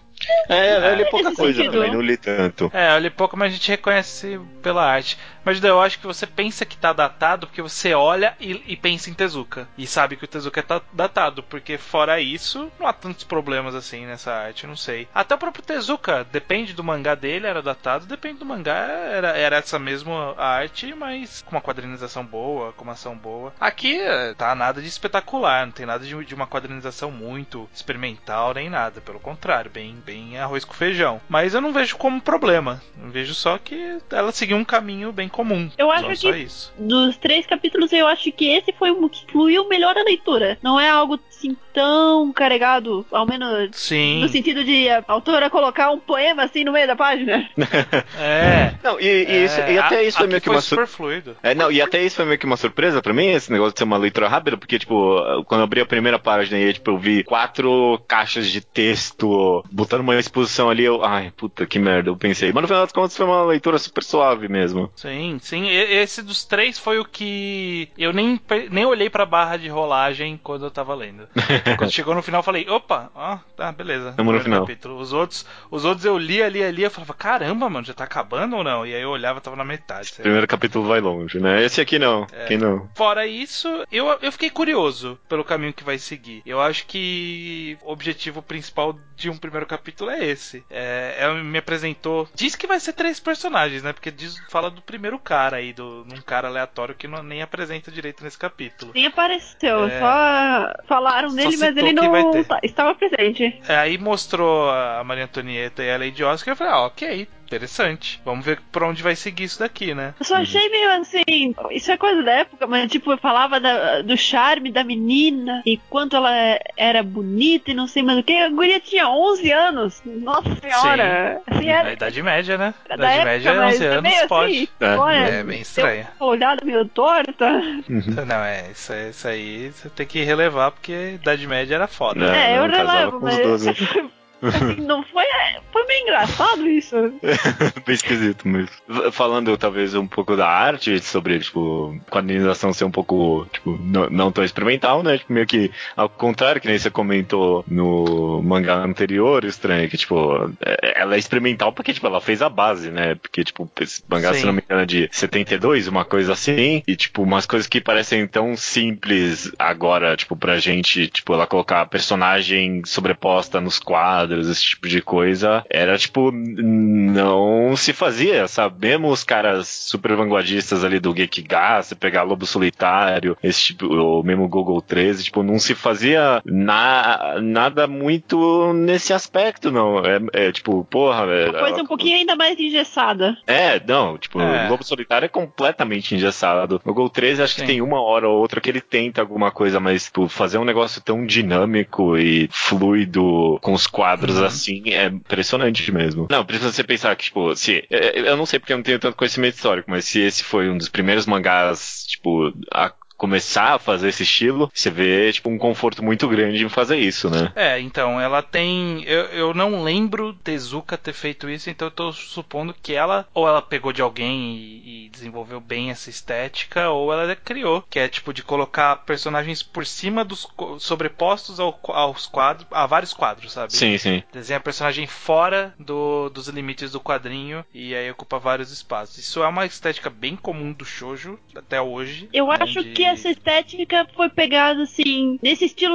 eu li nesse pouca coisa sentido. também, não li tanto. É, olha pouco, mas a gente reconhece pela arte. Mas eu acho que você pensa que tá datado porque você olha e, e pensa em Tezuka. E sabe que o Tezuka tá datado, porque fora isso, não há tantos problemas assim nessa arte, eu não sei. Até o próprio Tezuka, depende do mangá dele, era datado, depende do mangá, era, era essa mesma arte, mas com uma quadrinização boa, com uma ação boa. Aqui eh, tá nada de espetacular, não tem nada de, de uma quadrinização muito experimental nem nada, pelo contrário, bem, bem arroz com feijão. Mas eu não vejo como problema, eu vejo só que ela seguiu um caminho bem comum. Eu acho só, que- só isso. Dos três capítulos, eu acho que esse foi o que fluiu melhor a leitura. Não é algo assim tão carregado, ao menos Sim, no sentido de a autora colocar um poema assim no meio da página. é. Não, e, e isso- e É, até a- isso foi meio que uma sur- super fluido. É, não, e até isso foi meio que uma surpresa pra mim, esse negócio de ser uma leitura rápida, porque, tipo, quando eu abri a primeira página e, tipo, eu vi quatro caixas de texto botando uma exposição ali, eu, ai, puta que merda, eu pensei. Mas no final das contas foi uma leitura super suave mesmo. Sim, sim. Esse dos três foi o que eu nem, nem olhei pra barra de rolagem quando eu tava lendo. quando chegou no final, eu falei, opa, ó, tá, beleza. Tamo no final. capítulo. Os outros, os outros eu li ali, ali, eu falava, caramba, mano, já tá acabando ou não? E aí eu olhava, tava na metade. Lá. primeiro capítulo vai longe, né? Esse aqui não, É. aqui não. Fora isso, eu, eu fiquei curioso pelo caminho que vai seguir. Eu acho que o objetivo principal de um primeiro capítulo é esse. É, ela me apresentou. Diz que vai ser três personagens, né? Porque diz, fala do primeiro cara aí, do, num cara aleatório que não, nem apresenta direito nesse capítulo. Nem apareceu, É. só falaram Só dele, mas citou ele não tá- estava presente. É, aí mostrou a Maria Antonieta e a Lady Oscar e eu falei, ah, ok, interessante. Vamos ver pra onde vai seguir isso daqui, né? Eu só achei meio assim, isso é coisa da época, mas tipo, eu falava da- do charme da menina e quanto ela era bonita e não sei mais o que. A guria tinha 11 anos. Nossa senhora. Assim, Na era, Idade Média, né? da Idade época, Média, mas 11 é anos, meio pode. assim. É, olha, É bem estranho. Uma olhada meio torta. Não, é, isso, aí- isso aí você tem que relevar porque a Idade Média era foda. É, É, eu não relevo, com os mas. 12. assim, não foi. Foi meio engraçado isso. Bem esquisito mesmo. Falando talvez um pouco da arte, sobre, tipo, quadrinização ser um pouco, tipo, não, não tão experimental, né? Tipo, meio que ao contrário, que nem você comentou no mangá anterior, estranho, que, tipo, é- ela é experimental porque, tipo, ela fez a base, né? Porque, tipo, esse mangá, Sim. se não me engano, é de 72, uma coisa assim, e, tipo, umas coisas que parecem tão simples agora, tipo, pra gente, tipo, ela colocar a personagem sobreposta nos quadros, esse tipo de coisa, era, tipo, não se fazia, sabe? Mesmo os caras super vanguardistas ali do Gekiga, você pegar Lobo Solitário, esse tipo, ou mesmo Google 13, tipo, não se fazia na, nada muito nesse aspecto, não. É, é, tipo, porra, é, Uma coisa ela- um pouquinho ainda mais engessada. é, não, tipo, É. o Lobo Solitário é completamente engessado. Gol 13, acho Sim. que tem uma hora ou outra que ele tenta alguma coisa, mas tipo, fazer um negócio tão dinâmico e fluido com os quadros Uhum. assim é impressionante mesmo. Não, precisa você pensar que, tipo, se. é, Eu não sei porque eu não tenho tanto conhecimento histórico, mas se esse foi um dos primeiros mangás, tipo, a começar a fazer esse estilo, você vê, tipo, um conforto muito grande em fazer isso, né? É, então, ela tem. Eu, eu não lembro Tezuka ter feito isso, então eu tô supondo que ela, ou ela pegou de alguém e, e desenvolveu bem essa estética, ou ela criou, que é tipo de colocar personagens por cima dos. sobrepostos ao- aos quadros, a vários quadros, sabe? Sim, sim. Desenha personagem fora do- dos limites do quadrinho e aí ocupa vários espaços. Isso é uma estética bem comum do shoujo até hoje. Eu né, acho de- que essa estética foi pegada assim. Nesse estilo.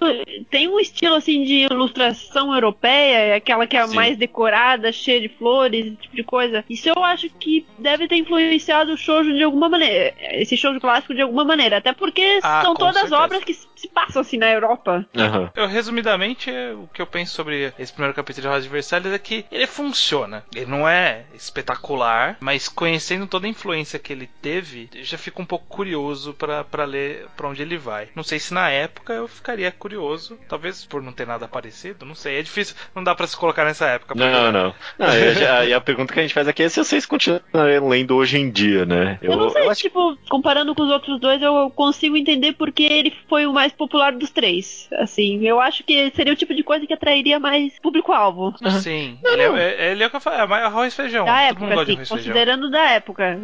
Tem um estilo assim de ilustração europeia, aquela que é Sim. mais decorada, cheia de flores, esse tipo de coisa. Isso eu acho que deve ter influenciado o shoujo de alguma maneira. Esse shoujo clássico de alguma maneira. Até porque Ah, são todas certeza. obras que se passam assim na Europa. Aham. Eu, resumidamente, o que eu penso sobre esse primeiro capítulo de Rosa de Versalhes é que ele funciona. Ele não é espetacular, mas conhecendo toda a influência que ele teve, eu já fico um pouco curioso pra pra ler pra onde ele vai. Não sei se na época eu ficaria curioso, talvez por não ter nada parecido, não sei. É difícil, não dá pra se colocar nessa época. porque- Não, não. não e, a, e a pergunta que a gente faz aqui é se vocês continuam lendo hoje em dia, né? Eu, não sei, acho tipo, comparando com os outros dois, eu consigo entender porque ele foi o mais popular dos três. Assim, eu acho que seria o tipo de coisa que atrairia mais público-alvo. Sim, ele é, é- ele é o que eu falo, é mais arroz e feijão. Da Todo época, mundo gosta de assim, arroz feijão. considerando da época.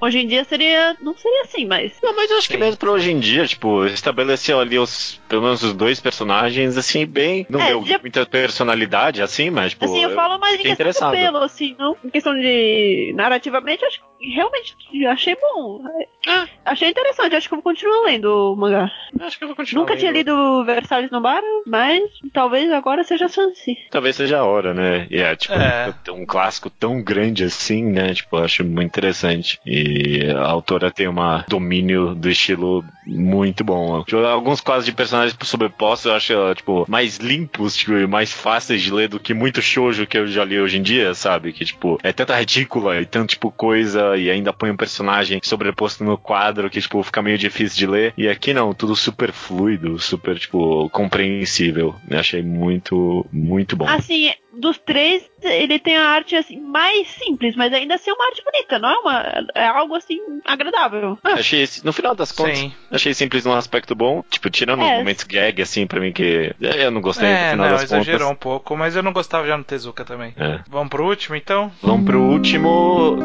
Hoje em dia seria. Não seria assim, mas. Não, mas eu acho que Sim. mesmo pra hoje em dia, tipo, estabeleceu ali os, pelo menos os dois personagens, assim, bem. Não É, deu já- muita personalidade, assim, mas, tipo. assim, eu falo mais em questão do pelo, assim, não. Em questão de. narrativamente, acho que realmente achei bom. Ah. Achei interessante, acho que eu vou continuar lendo o mangá. Acho que eu vou continuar. Nunca tinha lendo. lido Versalhes no Bar, mas talvez agora seja a chance. Talvez seja a hora, né? E é, tipo, É. um clássico tão grande assim, né? Tipo, eu acho muito interessante. E a autora tem um domínio do estilo muito bom. Tipo, Alguns quadros de personagens sobrepostos eu acho, tipo, mais limpos, tipo, mais fáceis de ler do que muito shoujo que eu já li hoje em dia, sabe? Que, tipo, é tanta retícula e tanto, tipo, coisa e ainda põe um personagem sobreposto no quadro que, tipo, fica meio difícil de ler. E aqui não, tudo super fluido, super, tipo, compreensível. Eu achei muito, muito bom. Assim, dos três, ele tem a arte assim, mais simples, mas ainda assim é uma arte bonita, não é uma. É algo assim agradável. Ah, achei, esse- no final das contas, Sim. achei simples num aspecto bom. Tipo, tirando É. os momentos gag, assim, pra mim, que eu não gostei no É, final não, das exagerou contas. um pouco, mas eu não gostava já no Tezuka também. É. Vamos pro último, então? Vamos pro último.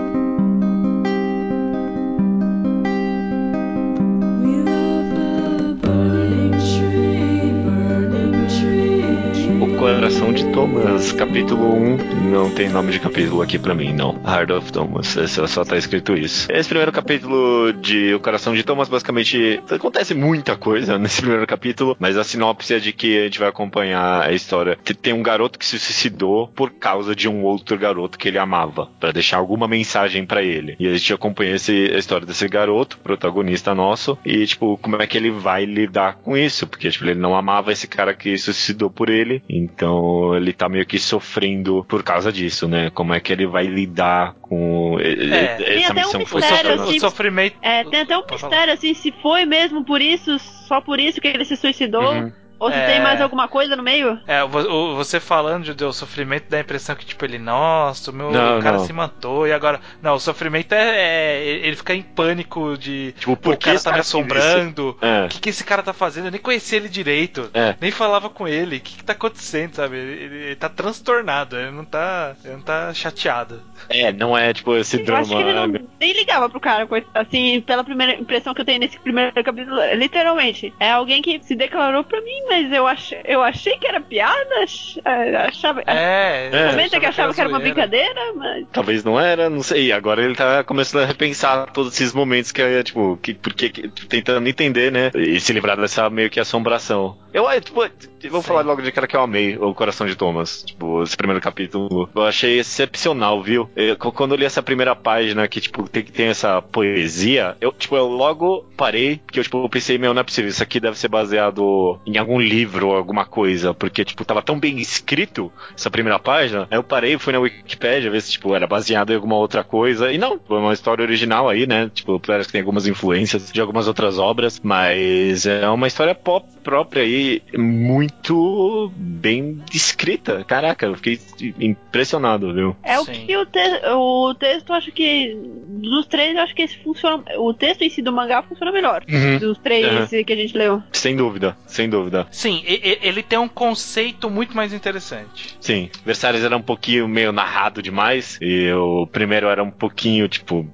Coração de Thomas, capítulo 1. Não tem nome de capítulo aqui pra mim, não. Heart of Thomas, esse só tá escrito isso. Esse primeiro capítulo de O Coração de Thomas, basicamente, acontece muita coisa nesse primeiro capítulo, mas a sinopse é de que a gente vai acompanhar a história. Te- Tem um garoto que se suicidou por causa de um outro garoto que ele amava, pra deixar alguma mensagem pra ele. E a gente acompanha esse, a história desse garoto, protagonista nosso, e, tipo, como é que ele vai lidar com isso? Porque, tipo, ele não amava esse cara que se suicidou por ele, então Então ele tá meio que sofrendo por causa disso, né? Como é que ele vai lidar com É. Tem essa até um missão que foi O, mistério, sofri- dada. o assim, sofrimento. É, tem até um mistério, assim, se foi mesmo por isso, só por isso que ele se suicidou, Uhum. Ou se É. tem mais alguma coisa no meio. É, você falando de- do sofrimento dá a impressão que, tipo, ele, nossa, o meu Não, o cara não. se matou e agora. Não, o sofrimento é, é- ele fica em pânico de. Tipo, por o que cara tá me assombrando. É. O que, que esse cara tá fazendo? Eu nem conhecia ele direito. É. Nem falava com ele. O que, que tá acontecendo, sabe? Ele, ele- ele tá transtornado, ele não tá. Ele não tá chateado. É, não é tipo esse Eu drama. acho que ele não, né? nem ligava pro cara, assim, pela primeira impressão que eu tenho nesse primeiro capítulo, literalmente. É alguém que se declarou pra mim, mas eu, ach, eu achei que era piada, ach- eh, achava. É, É. Comenta que achava que era uma zoeira. brincadeira, mas. Talvez não era, não sei. Agora ele tá começando a repensar todos esses momentos que é, tipo, que, porque, que- tentando entender, né? E se livrar dessa meio que assombração. Eu, é, tipo, eu vou Sim. falar logo de cara que eu amei o Coração de Thomas. Tipo, esse primeiro capítulo. Eu achei excepcional, viu? Eu- quando eu li essa primeira página que, tipo, tem ter essa poesia, eu, tipo, eu logo parei, porque eu, tipo, eu pensei, meu, não é possível, isso aqui deve ser baseado em algum livro ou alguma coisa, porque, tipo, tava tão bem escrito essa primeira página, aí eu parei, fui na Wikipedia ver se, tipo, era baseado em alguma outra coisa, e não, foi uma história original aí, né, tipo, parece que tem algumas influências de algumas outras obras, mas é uma história pop própria aí, muito bem escrita, caraca, eu fiquei impressionado, viu? É o Sim. que o, te o texto, eu acho que. Dos três, eu acho que esse funciona. O texto em si do mangá funciona melhor. Dos três Uhum. que a gente leu. Sem dúvida, sem dúvida. Sim, e- e- ele tem um conceito muito mais interessante. Sim, Versalhes era um pouquinho meio narrado demais, e o primeiro era um pouquinho, tipo,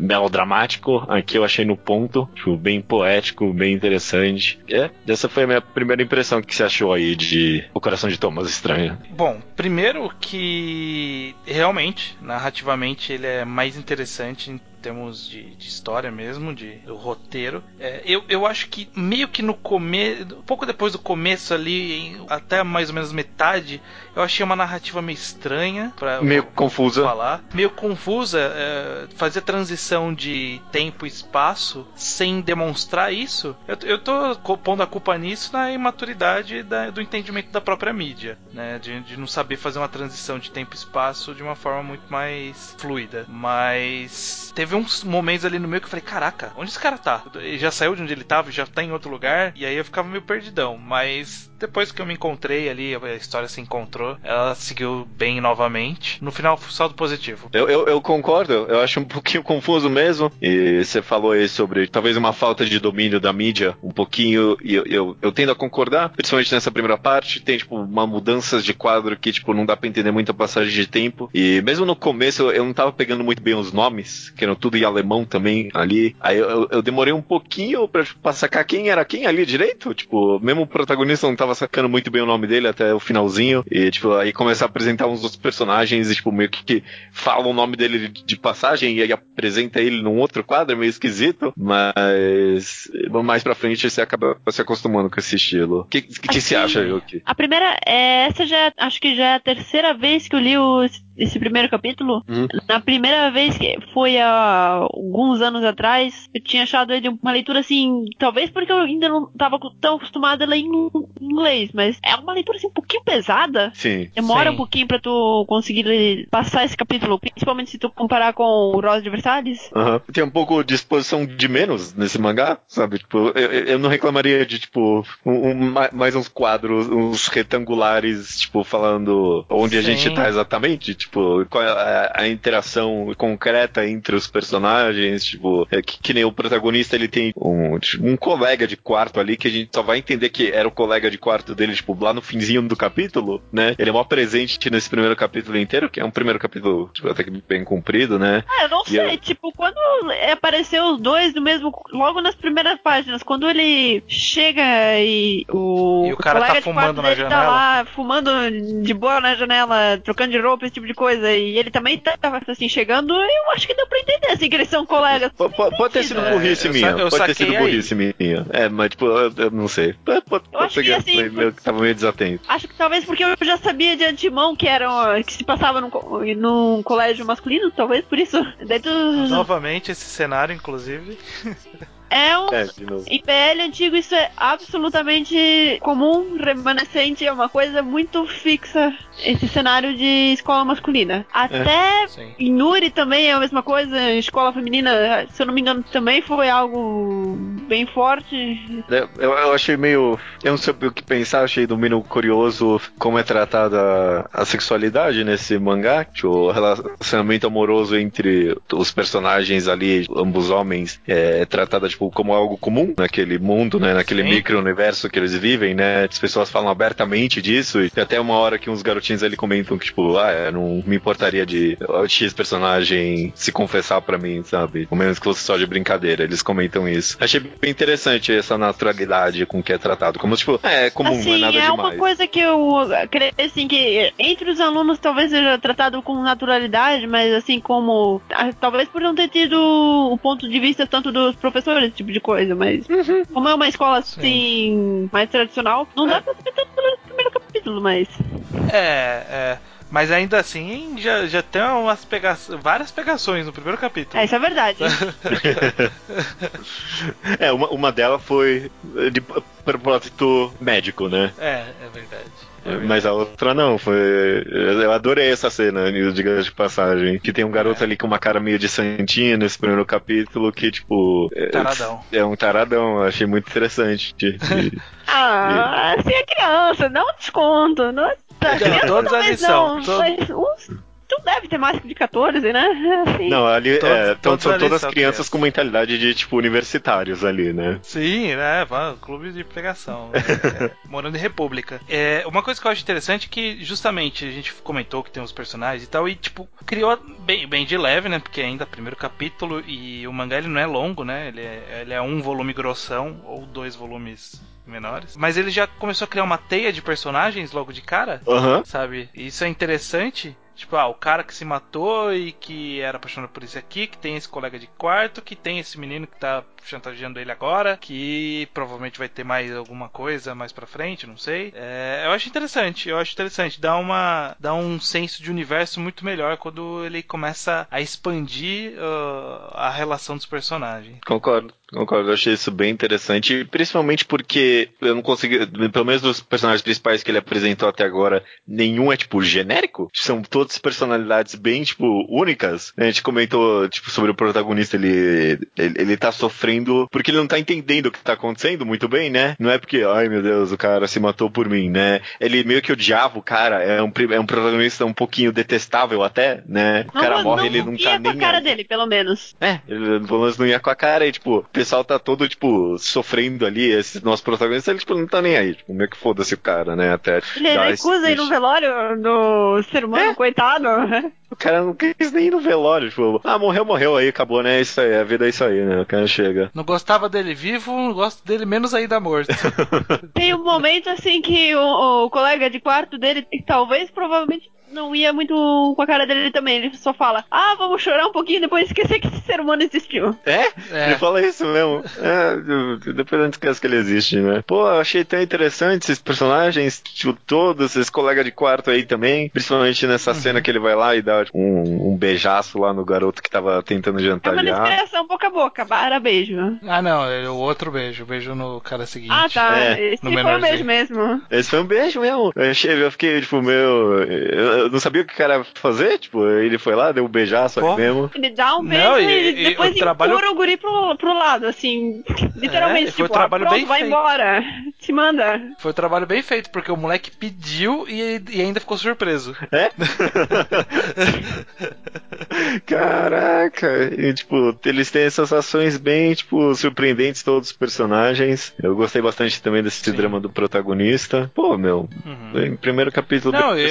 melodramático. Aqui eu achei no ponto, tipo, bem poético, bem interessante. É, essa foi a minha primeira impressão. Que você achou aí de O Coração de Thomas Estranho? Bom, primeiro que realmente, narrativamente, ele é mais interessante em termos de, de história mesmo, de do roteiro. É, eu, eu acho que meio que no começo, pouco depois do começo ali, até mais ou menos metade, eu achei uma narrativa meio estranha para Meio confusa. falar, meio confusa, é, fazer transição de tempo e espaço sem demonstrar isso. Eu, eu tô pondo a culpa nisso na imaturidade da- do entendimento da própria mídia, né? De, de não saber fazer uma transição de tempo e espaço de uma forma muito mais fluida. Mas teve uns momentos ali no meio que eu falei, caraca, onde esse cara tá? Ele já saiu de onde ele tava, já tá em outro lugar, e aí eu ficava meio perdidão. Mas depois que eu me encontrei ali, a história se encontrou, ela seguiu bem novamente. No final, saldo positivo. Eu, eu, eu concordo, eu acho um pouquinho confuso mesmo. E você falou aí sobre talvez uma falta de domínio da mídia, um pouquinho, e eu, eu, eu tendo a concordar, principalmente nessa primeira parte. Tem, tipo, uma mudanças de quadro que, tipo, não dá pra entender muita passagem de tempo. E mesmo no começo eu não tava pegando muito bem os nomes, que eram tudo em alemão também ali. Aí eu, eu, eu demorei um pouquinho pra, tipo, pra sacar quem era quem ali direito. Tipo, mesmo o protagonista não tava sacando muito bem o nome dele até o finalzinho. E, tipo, aí começa a apresentar uns outros personagens e, tipo, meio que, que fala o nome dele de, passagem e aí apresenta ele num outro quadro, é meio esquisito. Mas mais pra frente você acaba se acostumando com esse estilo. O que, que, que você Assim, acha, Yuki? A primeira, é, essa já acho que já é a terceira vez que eu li o- esse primeiro capítulo. Uhum. Na primeira vez que foi há alguns anos atrás, eu tinha achado ele uma leitura assim, talvez porque eu ainda não estava tão acostumada a ler em inglês, mas é uma leitura assim um pouquinho pesada. Sim. Demora Sim. um pouquinho pra tu conseguir ler- passar esse capítulo, principalmente se tu comparar com o Rosa de Versalhes. Aham. Tem um pouco de exposição de menos nesse mangá, sabe? Tipo, eu, eu- não reclamaria de, tipo, um- um- ma- mais uns quadros, uns retangulares, tipo, falando onde a Sim. gente tá exatamente, tipo, qual é a, a interação concreta entre os personagens, tipo, é que, que nem o protagonista, ele tem um, tipo, um colega de quarto ali que a gente só vai entender que era o colega de quarto dele, tipo, lá no finzinho do capítulo, né? Ele é mó presente nesse primeiro capítulo inteiro, que é um primeiro capítulo, tipo, até que bem comprido, né? Ah, eu não E sei, eu- tipo, quando apareceu os dois do mesmo. Logo nas primeiras páginas, quando ele chega e o. E o cara tá colega de fumando quarto na dele tá janela. lá, fumando de boa na janela, trocando de roupa, esse tipo de coisa, e ele também tá assim, chegando, eu acho que deu pra entender, assim, que eles são colegas. Po- Pode, ter sido É, burrice eu minha. eu pode ter sido aí. burrice minha. É, mas tipo, eu, eu não sei. Pode, pode, Eu acho que, assim, tava meio desatento. Acho que talvez porque eu já sabia de antemão que era que se passava num, num colégio masculino, talvez por isso. Daí tu. Novamente esse cenário, inclusive. É um. É, de novo. Em PL antigo isso é absolutamente comum, remanescente, é uma coisa muito fixa esse cenário de escola masculina. Até Sim. em Nuri também é a mesma coisa, escola feminina, se eu não me engano, também foi algo bem forte. É, Eu, eu achei meio. Eu não sabia o que pensar, achei do mínimo curioso como é tratada a sexualidade nesse mangá. Tipo, o relacionamento amoroso entre os personagens ali, ambos homens, é tratada tipo, como algo comum naquele mundo, né? Naquele micro-universo que eles vivem, né? As pessoas falam abertamente disso, e até uma hora que uns garotinhos ali comentam que, tipo, ah, não me importaria de X personagem se confessar pra mim, sabe? Ao menos que fosse só de brincadeira. Eles comentam isso. Achei bem interessante essa naturalidade com que é tratado. Como, tipo, é, é comum, não é assim, nada é demais. uma coisa que eu creio assim que entre os alunos talvez seja tratado com naturalidade, mas assim como ah, talvez por não ter tido o ponto de vista tanto dos professores, esse tipo de coisa, mas como é uma escola assim mais tradicional, não dá pra saber tanto pelo primeiro capítulo, mas É, é. Mas ainda assim, já, já tem umas pega várias pegações no primeiro capítulo. é, isso é verdade. É, uma, uma delas foi de propósito médico, né? É, é verdade. É verdade. Mas a outra não, foi. Eu adorei essa cena, diga de passagem. Que tem um garoto É. ali com uma cara meio de santinha nesse primeiro capítulo, que, tipo. é- Taradão. É um taradão, eu achei muito interessante. E- ah, assim é criança, dá um desconto. Não, criança todos ali são, não, mas uns, tu deve ter mais de 14, né? Assim. não, ali Todos- é, então, todos são todas são crianças com mentalidade de, tipo, universitários ali, né? Sim, né? Clube de pegação. é, é, morando em República. É, uma coisa que eu acho interessante é que, justamente, a gente comentou que tem os personagens e tal, e, tipo, criou bem, bem de leve, né? Porque ainda é o primeiro capítulo e o mangá ele não é longo, né? Ele é, ele é um volume grossão ou dois volumes menores. Mas ele já começou a criar uma teia de personagens logo de cara, Aham. sabe? E Isso é interessante. Tipo, ah, o cara que se matou e que era apaixonado por esse aqui, que tem esse colega de quarto, que tem esse menino que tá chantageando ele agora, que provavelmente vai ter mais alguma coisa mais pra frente, não sei. É, eu acho interessante, eu acho interessante. Dá uma. dá um senso de universo muito melhor quando ele começa a expandir ah, a relação dos personagens. Concordo, concordo. Eu achei isso bem interessante, principalmente porque eu não consegui, pelo menos dos personagens principais que ele apresentou até agora, nenhum é, tipo, genérico. São todas personalidades bem, tipo, únicas. A gente comentou, tipo, sobre o protagonista, ele, ele, ele tá sofrendo porque ele não tá entendendo o que tá acontecendo muito bem, né? Não é porque, ai meu Deus, o cara se matou por mim, né? Ele meio que odiava o cara, é um, é um protagonista um pouquinho detestável até, né? O cara não, morre, não ele não ia tá com a nem cara aí. dele, pelo menos. É, ele pelo menos não ia com a cara e, tipo, pessoal tá todo, tipo, sofrendo ali, esse nosso protagonista, ele, tipo, não tá nem aí, tipo, meio que foda-se o cara, né, até Ele recusa ir no velório do ser humano, É? coitado. O cara não quis nem ir no velório, tipo, ah, morreu, morreu, aí, acabou, né, isso aí, a vida é isso aí, né, o cara chega. Não gostava dele vivo, não gosto dele menos ainda morto. Tem um momento assim que o, o colega de quarto dele, talvez, provavelmente, não ia muito com a cara dele também. Ele só fala, ah, vamos chorar um pouquinho depois esquecer que esse ser humano existiu. É? É. Ele fala isso mesmo. É, depois a gente esquece que ele existe, né? Pô, eu achei tão interessante esses personagens, tipo, todos, esse colega de quarto aí também. Principalmente nessa cena que ele vai lá e dá tipo, um, um beijaço lá no garoto que tava tentando É uma descriação boca a boca, para beijo. ah, não, é o outro beijo, o beijo no cara seguinte. Ah, tá. É, Esse foi o menorzinho. beijo mesmo. Esse foi um beijo mesmo. Eu, achei, eu fiquei, tipo, meu. Eu não sabia o que o cara ia fazer. Tipo, ele foi lá, deu um beijaço Pô. ali mesmo. Ele dá um Não, beijo e- e, e depois o trabalho- o guri pro, pro lado, assim. Literalmente, É, foi tipo, um trabalho ah, pronto, bem vai feito. embora. Te manda. Foi um trabalho bem feito, porque o moleque pediu e, e ainda ficou surpreso. É? Caraca! E, tipo, eles têm essas ações bem, tipo, surpreendentes, todos os personagens. Eu gostei bastante também desse Sim. drama do protagonista. Pô, meu, Uhum. em primeiro capítulo Não, bem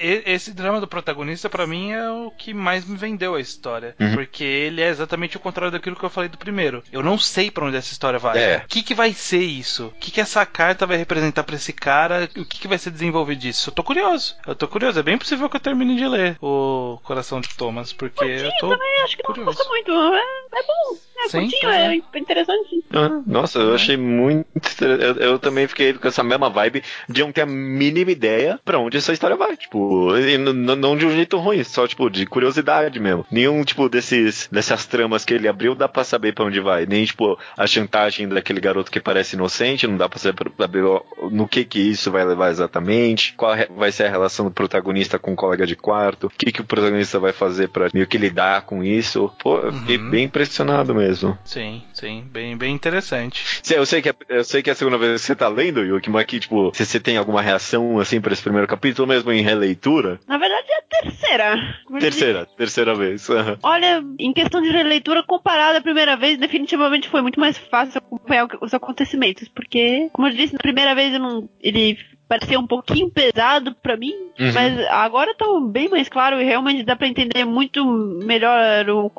esse drama do protagonista, pra mim, é o que mais me vendeu a história. Uhum. Porque ele é exatamente o contrário daquilo que eu falei do primeiro. Eu não sei pra onde essa história vai. É. O que, que vai ser isso? O que, que essa carta vai representar pra esse cara? O que, que vai ser desenvolvido disso? Eu tô curioso. Eu tô curioso. É bem possível que eu termine de ler o Coração de Thomas, porque eu tô. também acho que não curioso. custa muito. É, é bom. É Sim, curtinho, é. é interessante. Ah, nossa, eu achei muito. Eu, eu também fiquei com essa mesma vibe de não ter a mínima ideia pra onde essa história vai. Tipo, e não de um jeito ruim, só, tipo, de curiosidade mesmo. Nenhum, tipo, desses, dessas tramas que ele abriu dá pra saber pra onde vai. Nem, tipo, a chantagem daquele garoto que parece inocente, não dá pra saber saber no que que isso vai levar exatamente. Qual vai ser a relação do protagonista com o colega de quarto. O que que o protagonista vai fazer pra meio que lidar com isso. Pô, eu fiquei Uhum. bem impressionado mesmo. Sim, sim, bem, bem interessante. Eu sei, que é, eu sei que é a segunda vez que você tá lendo, Yuki, mas que, tipo, se você tem alguma reação, assim, pra esse primeiro capítulo, mesmo em releitura? Na verdade é a terceira. Terceira, terceira vez. aham. Olha, em questão de releitura, comparada à primeira vez, definitivamente foi muito mais fácil acompanhar os acontecimentos. Porque, como eu disse, na primeira vez eu não, ele parecia um pouquinho pesado pra mim, Uhum. mas agora tá bem mais claro e realmente dá pra entender muito melhor o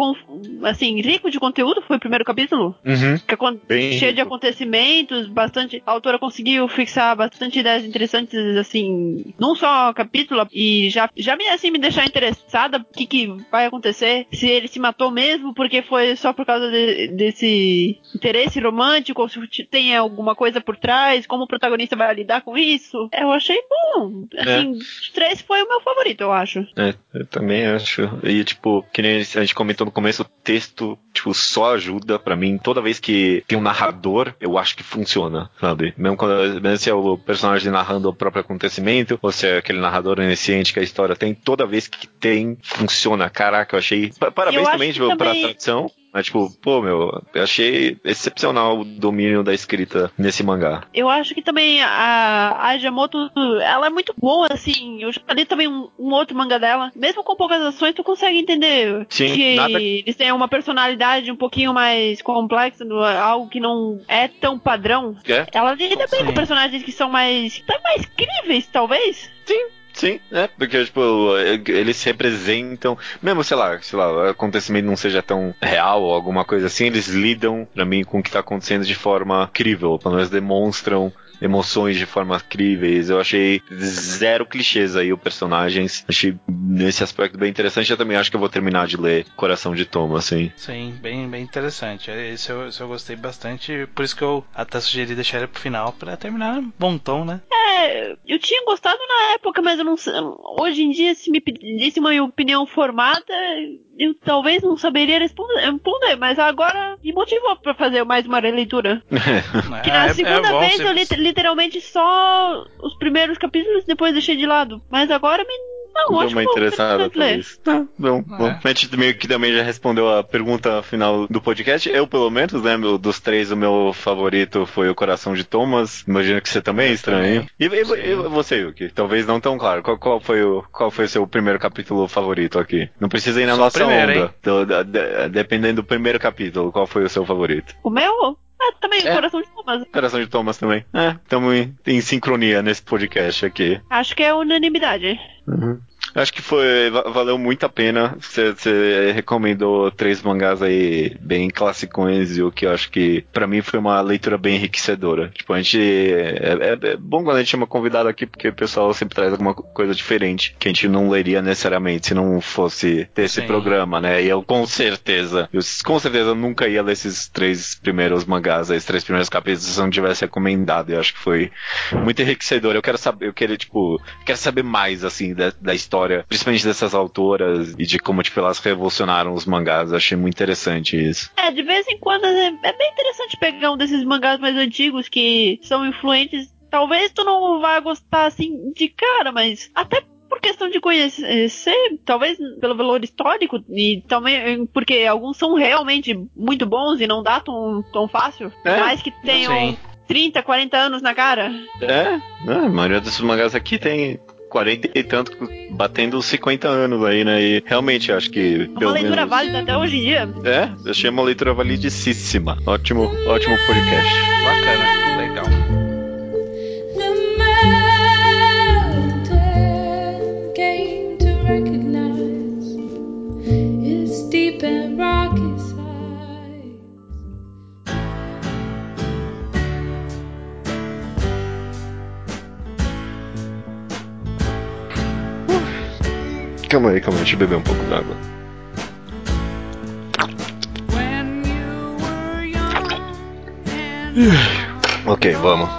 assim, rico de conteúdo foi o primeiro capítulo. Uhum. Que cheio de acontecimentos, bastante. A autora conseguiu fixar bastante ideias interessantes, assim, num só capítulo, e já, já me, assim, me deixar interessada o que, que vai acontecer, se ele se matou mesmo, porque foi só por causa de- desse interesse romântico, ou se tem alguma coisa por trás, como o protagonista vai lidar com isso. Eu achei bom. Assim, dos três foi o meu favorito, eu acho. É, eu também acho. E, tipo, que nem a gente comentou no começo, o texto, tipo, só ajuda pra mim. Toda vez que tem um narrador, eu acho que funciona, sabe? Mesmo quando mesmo se é o personagem narrando o próprio acontecimento, ou se é aquele narrador onisciente que a história tem, toda vez que tem, funciona. Caraca, eu achei. Pa- Parabéns Eu também, tipo, pra também- tradução. Mas, tipo, pô, meu, eu achei excepcional o domínio da escrita nesse mangá. Eu acho que também a Ajamoto, ela é muito boa, assim. Eu já li também um, um outro manga dela. Mesmo com poucas ações, tu consegue entender Sim, que nada- eles têm uma personalidade um pouquinho mais complexa, algo que não é tão padrão. É? Ela lida bem Sim. com personagens que são mais. até mais críveis, talvez. Sim, é, porque, tipo, eles representam, mesmo, sei lá, sei lá, o acontecimento não seja tão real ou alguma coisa assim, eles lidam, pra mim, com o que tá acontecendo de forma crível, pelo menos demonstram emoções de forma críveis. Eu achei zero clichês aí o personagens. Achei nesse aspecto bem interessante. Eu também acho que eu vou terminar de ler Coração de Toma, assim. Sim, bem, bem interessante. Esse eu, esse eu gostei bastante. Por isso que eu até sugeri deixar ele pro final pra terminar bom tom, né? É, eu tinha gostado na época, mas eu não sei. Hoje em dia, se me pedisse uma opinião formada, eu talvez não saberia responder, responder mas agora me motivou pra fazer mais uma releitura. Que na É, segunda é bom vez eu li literalmente só os primeiros capítulos e depois deixei de lado. Mas agora me. Não, Deu acho uma interessada por isso. Tá, bom, bom. É. A gente meio que também já respondeu a pergunta final do podcast. Eu, pelo menos, né, meu- dos três, o meu favorito foi o Coração de Thomas. Imagino que você também, Eu estranho. E, e- e você, Yuki? Talvez não tão claro. Qual, qual foi o qual foi o seu primeiro capítulo favorito aqui? Não precisa ir na Só o nossa primeiro, onda. hein? Do- da- da- dependendo do primeiro capítulo, qual foi o seu favorito? O meu? Ah, também, É. Coração de Thomas. Coração de Thomas também. É, estamos em, em sincronia nesse podcast aqui. Acho que é unanimidade. Acho que foi. va- Valeu muito a pena. Você- recomendou três mangás aí bem classicões e o que eu acho que pra mim foi uma leitura bem enriquecedora. Tipo, a gente. É, é- é bom quando a gente chama convidado aqui porque o pessoal sempre traz alguma co- coisa diferente que a gente não leria necessariamente se não fosse ter esse Sim. programa, né? E eu com certeza, eu com certeza nunca ia ler esses três primeiros mangás, esses três primeiros capítulos se não tivesse recomendado. Eu acho que foi muito enriquecedor. Eu quero saber, eu queria, tipo, quero saber mais, assim, da, da história, principalmente dessas autoras e de como, tipo, elas revolucionaram os mangás. Eu achei muito interessante isso. É, de vez em quando é, é bem interessante pegar um desses mangás mais antigos que são influentes. Talvez tu não vá gostar assim de cara, mas até por questão de conhecer, talvez pelo valor histórico e também porque alguns são realmente muito bons e não dá tão, tão fácil. É, mais que tenham sim. 30, 40 anos na cara. É, né? a maioria desses mangás aqui tem 40 e tanto, batendo os 50 anos aí, né? E realmente acho que. É uma leitura válida até hoje em dia. É, eu achei uma leitura validíssima. Ótimo, ótimo podcast. Bacana, Calma beber um pouco d'água. Ok, vamos.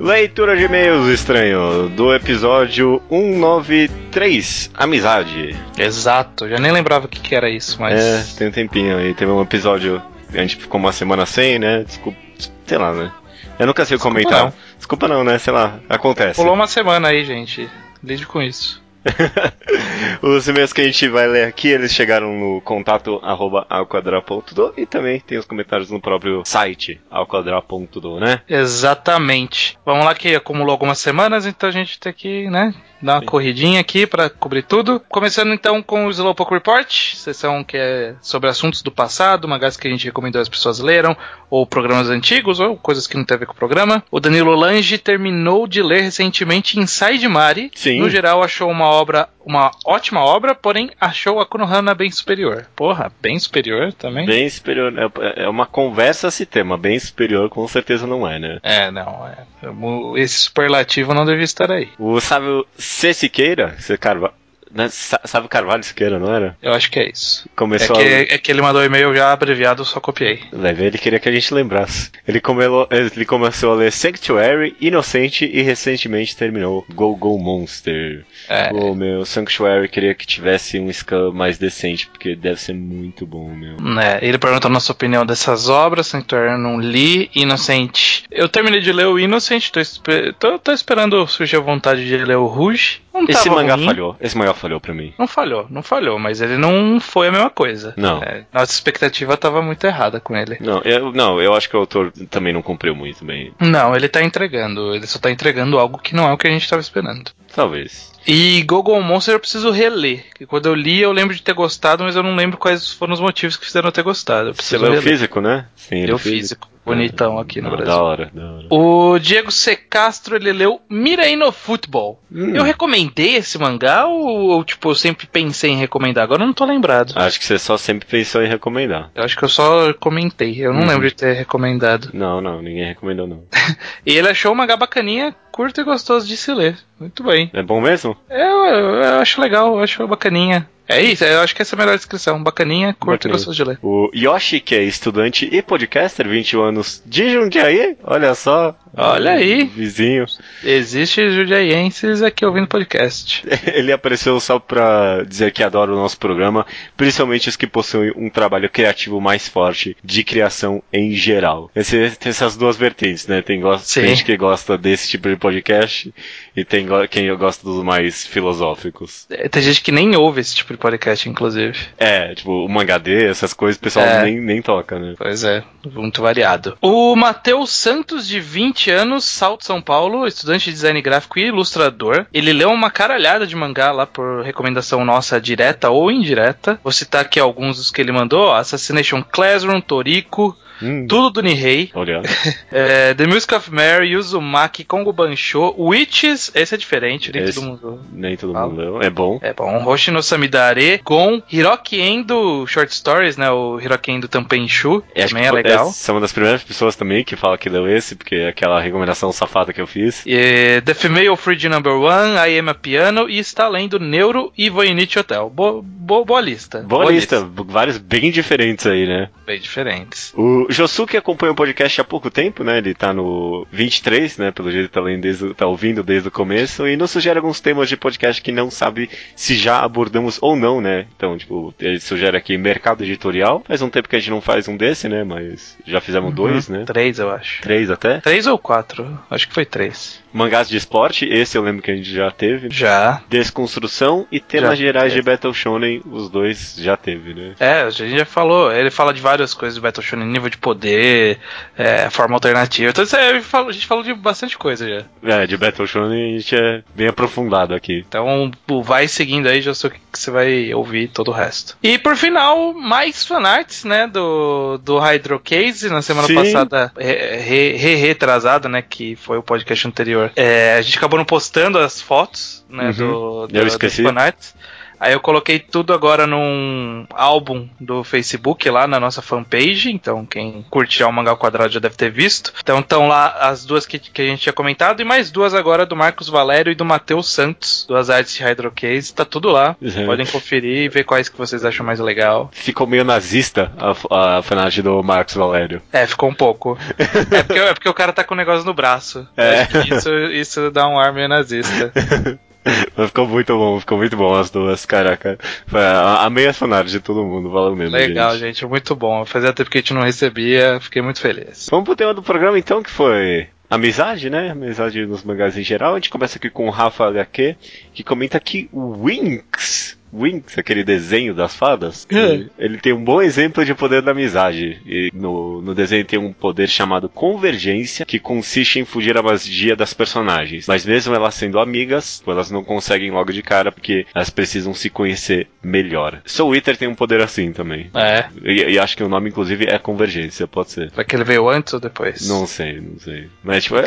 Leitura de e-mails estranho do episódio 193, Amizade. Exato, já nem lembrava o que, que era isso, mas. É, tem um tempinho aí. Teve um episódio. A gente ficou uma semana sem, né? Desculpa. Sei lá, né? Eu nunca sei Desculpa comentar. não. Desculpa não, né? Sei lá, acontece. Pulou uma semana aí, gente. Lide com isso. Os e-mails que a gente vai ler aqui, eles chegaram no contato arroba alquadra.do e também tem os comentários no próprio site alquadra.do, né? Exatamente. Vamos lá que acumulou algumas semanas, então a gente tem que, né, dar uma corridinha aqui pra cobrir tudo. Começando então com o Slowpoke Report, sessão que é sobre assuntos do passado, mangás que a gente recomendou as pessoas leram, ou programas antigos, ou coisas que não tem a ver com o programa. O Danilo Lange terminou de ler recentemente Inside Mari. Sim. No geral, achou uma obra, uma ótima obra, porém achou a Konohana bem superior. Porra, bem superior também? Bem superior. É é uma conversa esse tema. Bem superior, com certeza não é, né? É, não, é. Esse superlativo não devia estar aí. O sábio C. Siqueira, C. Carvalho. Né? Sa- Sábio Carvalho Siqueira, não era? Eu acho que é isso. É Começou que, a. é que ele mandou e-mail já abreviado, eu só copiei. Leve, ele queria que a gente lembrasse. Ele, comelo- ele começou a ler Sanctuary, Inocente e recentemente terminou Go Go Monster. É, O meu Sanctuary queria que tivesse um scan mais decente, porque deve ser muito bom, meu. né, ele perguntou a nossa opinião dessas obras, Sanctuary eu não li, Inocente. Eu terminei de ler o Inocente, tô, espe- tô- tô esperando surgir a vontade de ler o Rouge. Não Esse mangá ruim. falhou. Esse mangá falhou pra mim. Não falhou, não falhou, mas ele não foi a mesma coisa. Não. É, nossa expectativa tava muito errada com ele. Não, eu, não, eu acho que o autor também não cumpriu muito bem. Não, ele tá entregando, ele só tá entregando algo que não é o que a gente tava esperando. Talvez. E Google Monster eu preciso reler. Que quando eu li eu lembro de ter gostado, mas eu não lembro quais foram os motivos que fizeram eu ter gostado. Eu Você leu reler. físico, né? Sim, Leu físico. Bonitão aqui no Ah, Brasil. Da hora, da hora. O Diego C. Castro, ele leu Mirai no Futebol. Hum. Eu recomendei esse mangá ou, ou, tipo, eu sempre pensei em recomendar? Agora eu não tô lembrado. Acho que você só sempre pensou em recomendar. Eu acho que eu só comentei. Eu não Uhum. lembro de ter recomendado. Não, não, ninguém recomendou não. E ele achou o mangá bacaninha, curto e gostoso de se ler. Muito bem. É bom mesmo? Eu, eu- eu acho legal, eu acho bacaninha. É isso, eu acho que essa é a melhor descrição. Bacaninha, curto e gostoso de ler. O Yoshi, que é estudante e podcaster, 21 anos de Jundiaí, olha só. Olha aí. Vizinho. Existe judiaienses aqui ouvindo podcast. Ele apareceu só pra dizer que adora o nosso programa, principalmente os que possuem um trabalho criativo mais forte de criação em geral. Esse, tem essas duas vertentes, né? Tem gente que gosta desse tipo de podcast e tem quem gosta dos mais filosóficos. É, Tem gente que nem ouve esse tipo de podcast, inclusive. É, tipo, o Mangadê, essas coisas, o pessoal É. nem, nem toca, né? Pois é, muito variado. O Matheus Santos, de 20 anos, Salto São Paulo, estudante de design gráfico e ilustrador. Ele leu uma caralhada de mangá lá por recomendação nossa direta ou indireta. Vou citar aqui alguns dos que ele mandou: ó, Assassination Classroom, Toriko, Hum, Tudo do Nihei, olha. é, The Music of Mary, Uzumaki, Kongo Bansho, Witches, esse é diferente, nem Esse- todo mundo. Nem todo Fala. mundo leu. É bom. É bom, Hoshi no Samidare, Gon, Hiroki Endo Short Stories, né? O Hiroki Endo Tampenshu, acho também é legal. São uma das primeiras pessoas também que fala que leu esse, porque é aquela recomendação safada que eu fiz. E, The Female Fridge Number One, I Am a Piano e está lendo Neuro e Voynich Hotel. Bo, bo- boa lista. Boa, lista, vários bem diferentes aí, né? Bem diferentes. O Josuke acompanha o podcast há pouco tempo, né? Ele tá no 23, né? Pelo jeito tá, lendo desde, o- tá ouvindo desde o começo e nos sugere alguns temas de podcast que não sabe se já abordamos ou não, né? Então, tipo, ele sugere aqui mercado editorial. Faz um tempo que a gente não faz um desse, né? Mas já fizemos dois, né? Três, eu acho. Três até. Três ou quatro? Acho que foi três. Mangás de esporte, esse eu lembro que a gente já teve. Já. Desconstrução e temas Já gerais de. Battle Shonen, os dois já teve, né? É, a gente já falou. Ele fala de várias coisas do Battle Shonen, nível de poder, é, forma alternativa. Então, isso é, a gente falou- de bastante coisa já. É, de Battle Shonen a gente é bem aprofundado aqui. Então, vai seguindo aí, já sei que você vai ouvir todo o resto. E por final, mais fanarts, né, do, do Hydro Case, na semana Sim. passada, re- re- re- retrasada, né, que foi o podcast anterior. É, a gente acabou não postando as fotos, né, Uhum. do, do, Eu dos esqueci. fanarts. Aí eu coloquei tudo agora num álbum do Facebook lá na nossa fanpage. Então, quem curte o Mangá Quadrado já deve ter visto. Então, estão lá as duas que, que a gente tinha comentado e mais duas agora do Marcos Valério e do Matheus Santos, duas artes de Hydrocase. Tá tudo lá. Uhum. Podem conferir e ver quais que vocês acham mais legal. Ficou meio nazista a, a fanart do Marcos Valério. É, ficou um pouco. é, porque, é porque o cara tá com o negócio no braço. É. Isso, isso dá um ar meio nazista. Mas ficou muito bom, ficou muito bom as duas, caraca. Foi a, a meia fanart de todo mundo, valeu mesmo. Legal, gente. muito bom. Fazia tempo que a gente não recebia, fiquei muito feliz. Vamos pro tema do programa então, que foi amizade, né? Amizade nos mangás em geral. A gente começa aqui com o Rafa HQ, que comenta que o Winx Winx, aquele desenho das fadas, É. ele tem um bom exemplo de poder da amizade. E no, no desenho tem um poder chamado convergência, que consiste em fugir à magia das personagens. Mas mesmo elas sendo amigas, elas não conseguem logo de cara, porque elas precisam se conhecer melhor. Soul Eater tem um poder assim também. É. E, e acho que o nome, inclusive, é convergência, pode ser. Será que ele veio antes ou depois? Não sei, não sei. Mas, tipo, é-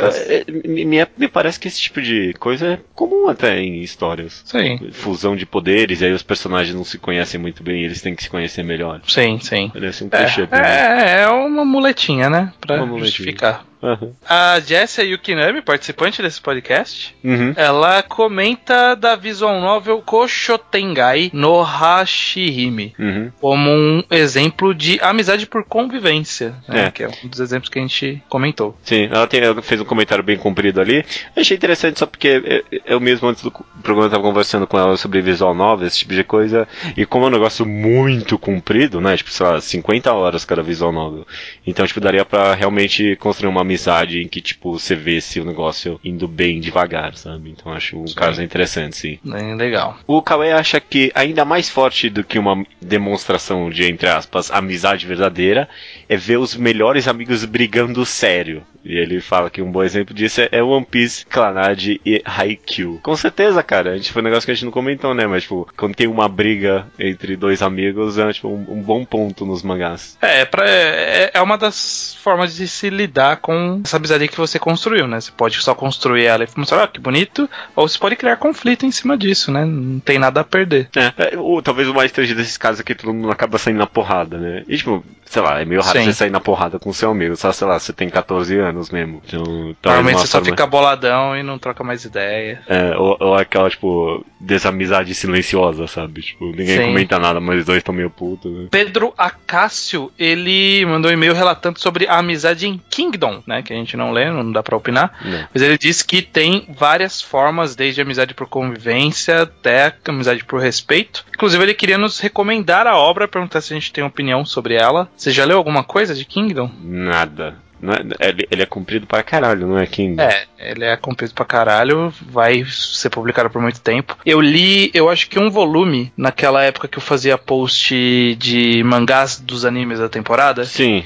é- me, me- parece que esse tipo de coisa é comum até em histórias. Sim. Fusão de poderes, aí os personagens não se conhecem muito bem, eles têm que se conhecer melhor. Sim, sim. Parece um clichê. mim. É, é uma muletinha, né? Pra Uma muletinha. justificar. Aham. A Jessia Yukinami, participante desse podcast, Uhum. ela comenta da visual novel Koshotengai no Hashihime Uhum. como um exemplo de amizade por convivência, né? É. que é um dos exemplos que a gente comentou. Sim, ela, tem- ela fez um comentário bem comprido ali. Eu achei interessante só porque eu, eu mesmo antes do programa estava conversando com ela sobre visual novel, esse tipo de coisa. E como é um negócio muito comprido, né? Tipo, sei lá, 50 horas cada visual novel. Então, tipo, daria pra realmente construir uma amizade em que, tipo, você vê se o negócio indo bem devagar, sabe? Então acho um caso interessante, sim. Bem legal. O Kawaii acha que ainda mais forte do que uma demonstração de, entre aspas, amizade verdadeira é ver os melhores amigos brigando sério. E ele fala que um bom exemplo disso é- é One Piece, Clannad e Haikyuu. Com certeza, cara. A gente foi um negócio que a gente não comentou, né? Mas, tipo, quando tem uma briga entre dois amigos, é tipo, um, um bom ponto nos mangás. É, pra, é, é uma das formas de se lidar com essa amizade que você construiu, né? Você pode só construir ela e mostrar, ah, que bonito, ou você pode criar conflito em cima disso, né? Não tem nada a perder. É, é, ou talvez o mais triste desses casos é que todo mundo acaba saindo na porrada, né? E, tipo, sei lá, é meio raro Sim. você sair na porrada com seu amigo, só, sei lá, você tem 14 anos mesmo. Então, Normalmente você só forma- fica boladão e não troca mais ideia. É, ou, ou aquela, tipo, desamizade silenciosa, sabe? Tipo, ninguém Sim. comenta nada, mas os dois estão meio putos, né? Pedro Acácio, ele mandou um e-mail relatando sobre a amizade em Kingdom, né? Que a gente não lê, não dá pra opinar. Não. Mas ele disse que tem várias formas, desde amizade por convivência até amizade por respeito. Inclusive, ele queria nos recomendar a obra, perguntar se a gente tem opinião sobre ela. Você já leu alguma coisa de Kingdom? Nada. Não é- ele, é comprido pra caralho, não é King? É, ele é comprido pra caralho, vai ser publicado por muito tempo. Eu li, eu acho que um volume naquela época que eu fazia post de mangás dos animes da temporada. Sim.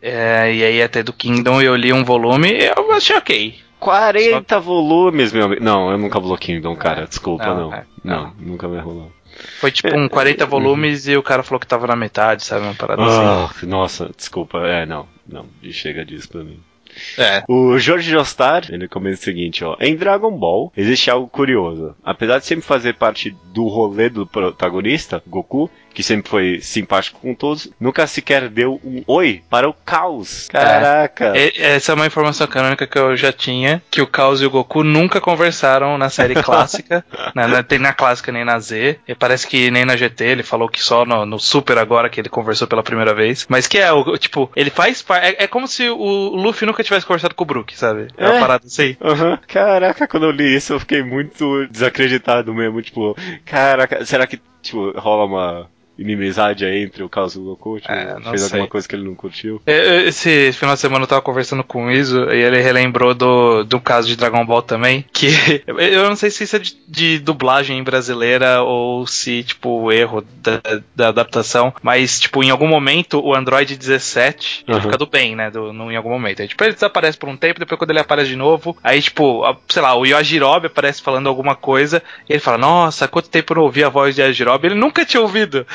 É, e aí até do Kingdom eu li um volume e eu achei ok. 40 volumes, meu amigo. Não, eu nunca vou Kingdom, cara. Desculpa, Não, não. é, não, nunca vai rolar. Foi tipo um 40 volumes e o cara falou que tava na metade, sabe? Uma parada assim. Ah, nossa, desculpa. É, não. Não, chega disso pra mim. É. O Jorge Jostar, ele comenta o seguinte, ó. Em Dragon Ball, existe algo curioso. Apesar de sempre fazer parte do rolê do protagonista, Goku, que sempre foi simpático com todos, nunca sequer deu um oi para o caos. Caraca. E- Essa é uma informação canônica que eu já tinha, que o Caos e o Goku nunca conversaram na série clássica, não tem na clássica nem na Z, e parece que nem na GT, ele falou que só no, no Super agora que ele conversou pela primeira vez, mas que é, o tipo, ele faz parte, é, é como se o Luffy nunca tivesse conversado com o Brook, sabe? É uma É. parada assim. Aham. Caraca, quando eu li isso eu fiquei muito desacreditado mesmo. Tipo, caraca, será que tipo, rola uma inimizade aí entre o caso e o Goku? Tipo, É, fez sei. alguma coisa que ele não curtiu? É, Esse final de semana eu tava conversando com o Iso e ele relembrou do, do caso de Dragon Ball também. Que eu não sei se isso é de, de dublagem brasileira ou se, tipo, erro da, da adaptação. Mas, tipo, em algum momento o Android 17 ele Uhum. fica do bem, né? Do, no- em algum momento. Aí, tipo, ele desaparece por um tempo, depois quando ele aparece de novo, aí, tipo, a- sei lá, o Yajirobe aparece falando alguma coisa e ele fala: Nossa, quanto tempo eu não ouvi a voz de Yajirobe? Ele nunca tinha ouvido.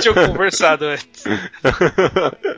Tinha conversado antes.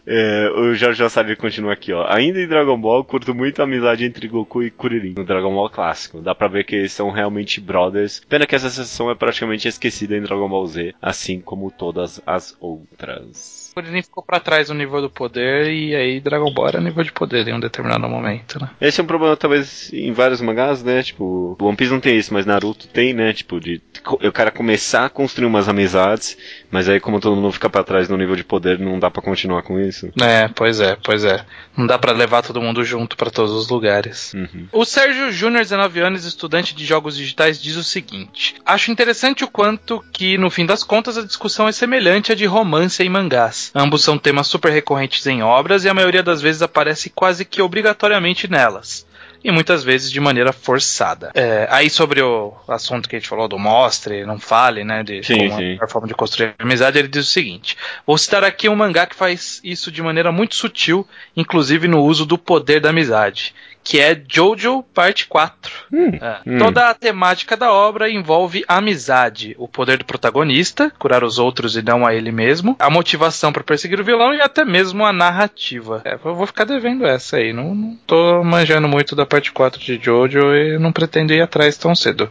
É, o Jorge Wasabi continua aqui, ó. Ainda em Dragon Ball, curto muito a amizade entre Goku e Kuririn no Dragon Ball clássico. Dá pra ver que eles são realmente brothers. Pena que essa sessão é praticamente esquecida em Dragon Ball Z, assim como todas as outras. Kuririn ficou pra trás no nível do poder e aí Dragon Ball era nível de poder em um determinado momento, né? Esse é um problema, talvez, em vários mangás, né? Tipo, One Piece não tem isso, mas Naruto tem, né? Tipo, de o cara começar a construir umas amizades, mas aí, como todo mundo fica pra trás no nível de poder, não dá pra continuar com isso. É, pois é, pois é. Não dá pra levar todo mundo junto pra todos os lugares. Uhum. O Sérgio Júnior, 19 anos, estudante de jogos digitais, diz o seguinte: Acho interessante o quanto que, no fim das contas, a discussão é semelhante à de romance em mangás. Ambos são temas super recorrentes em obras e a maioria das vezes aparece quase que obrigatoriamente nelas. E muitas vezes de maneira forçada. É, aí sobre o assunto que a gente falou do mostre, não fale, né? De Sim, como a sim. melhor forma de construir amizade, ele diz o seguinte: Vou citar aqui um mangá que faz isso de maneira muito sutil, inclusive no uso do poder da amizade, que é Jojo Parte 4. É. hum. Toda a temática da obra envolve amizade, o poder do protagonista, curar os outros e não a ele mesmo, a motivação para perseguir o vilão e até mesmo a narrativa. É, eu vou ficar devendo essa aí, não, não tô manjando muito da parte 4 de Jojo e não pretendo ir atrás tão cedo.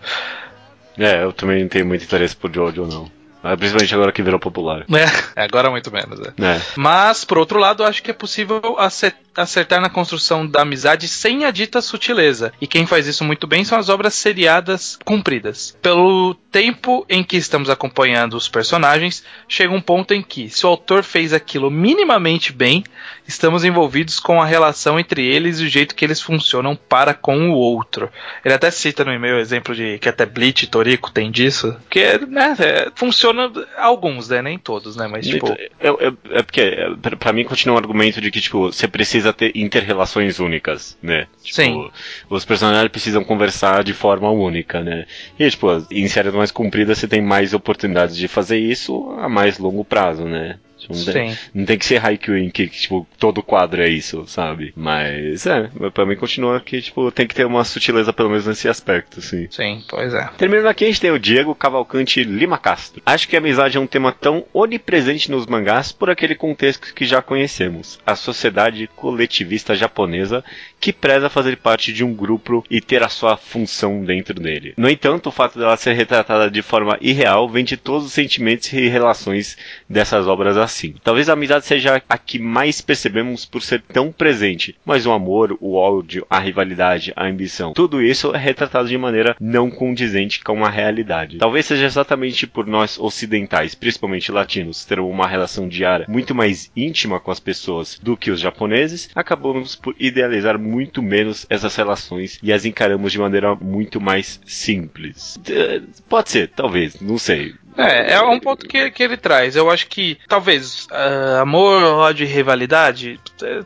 É, eu também não tenho muito interesse por Jojo, não. Ah, Principalmente agora que virou popular. É, agora muito menos, é. É. Mas, por outro lado, acho que é possível ace- acertar na construção da amizade sem a dita sutileza. E quem faz isso muito bem são as obras seriadas cumpridas. Pelo tempo em que estamos acompanhando os personagens, chega um ponto em que, se o autor fez aquilo minimamente bem, estamos envolvidos com a relação entre eles e o jeito que eles funcionam para com o outro. Ele até cita no e-mail o exemplo de que até Bleach e Toriko tem disso. Que, né, é, funciona alguns, né? Nem todos, né? Mas, tipo. É, é- é porque, é, pra mim, continua o argumento de que, tipo, você precisa ter inter-relações únicas, né? Tipo, Sim. Os personagens precisam conversar de forma única, né? E, tipo, em séries mais compridas você tem mais oportunidades de fazer isso a mais longo prazo, né? Tipo, não, tem, não tem que ser Haikyuu em que, tipo, todo quadro é isso, sabe? Mas, é, pra mim continua que, tipo, tem que ter uma sutileza pelo menos nesse aspecto, assim. Sim, pois é. Terminando aqui, a gente tem o Diego Cavalcante Lima Castro. Acho que a amizade é um tema tão onipresente nos mangás por aquele contexto que já conhecemos. A sociedade coletivista japonesa que preza fazer parte de um grupo e ter a sua função dentro dele. No entanto, o fato dela ser retratada de forma irreal vem de todos os sentimentos e relações dessas obras assim. Talvez a amizade seja a que mais percebemos por ser tão presente, mas o amor, o ódio, a rivalidade, a ambição, tudo isso é retratado de maneira não condizente com a realidade. Talvez seja exatamente por nós ocidentais, principalmente latinos, ter uma relação diária muito mais íntima com as pessoas do que os japoneses, acabamos por idealizar muito menos essas relações e as encaramos de maneira muito mais simples. Eh, Pode ser, talvez, não sei. É, é um ponto que, que ele traz. Eu acho que talvez ah, amor, ódio e rivalidade,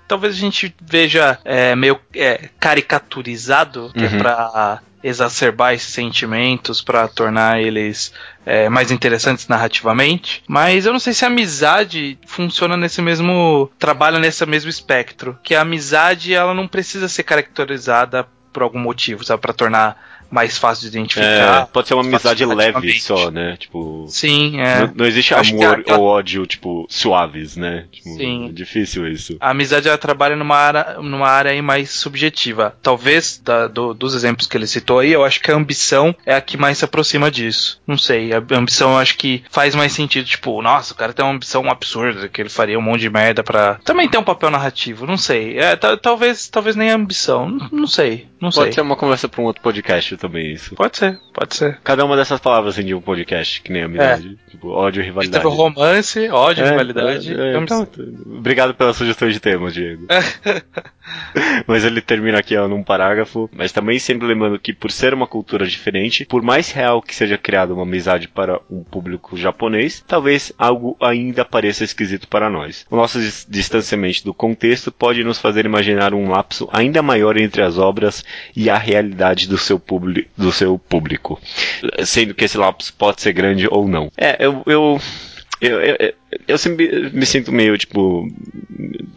talvez a gente veja é, meio é, caricaturizado, que é Uhum. pra exacerbar esses sentimentos, pra tornar eles é, mais interessantes narrativamente. Mas eu não sei se a amizade funciona nesse mesmo. trabalha nesse mesmo espectro. Que a amizade ela não precisa ser caracterizada por algum motivo, sabe? Pra tornar mais fácil de É, identificar. pode ser uma amizade leve só, né? Tipo. Sim, é. Não, não existe Acho amor ou ódio, tipo, suaves, né? Tipo, Sim. É difícil isso. A amizade ela trabalha numa área, numa área aí mais subjetiva. Talvez da- do- dos exemplos que ele citou aí, eu acho que a ambição é a que mais se aproxima disso. Não sei, a ambição eu acho que faz mais sentido. Tipo, nossa, o cara tem uma ambição absurda, que ele faria um monte de merda pra. Também tem um papel narrativo, não sei. É, ta- talvez, talvez nem a ambição. Não, não sei, não Pode sei. ser uma conversa pra um outro podcast também, isso. Pode ser, pode ser. Cada uma dessas palavras rende um podcast, que nem amizade. Tipo, ódio e rivalidade. Teve romance, ódio, É, rivalidade. é, é, ambição. então, obrigado pela sugestão de tema, Diego. mas ele termina aqui ó, num parágrafo, mas também sempre lembrando que por ser uma cultura diferente, por mais real que seja criada uma amizade para um público japonês, talvez algo ainda pareça esquisito para nós. O nosso dis- distanciamento do contexto pode nos fazer imaginar um lapso ainda maior entre as obras e a realidade do seu, publi- do seu público, sendo que esse lapso pode ser grande ou não. É, eu, eu eu, eu, eu- sempre me sinto meio, tipo,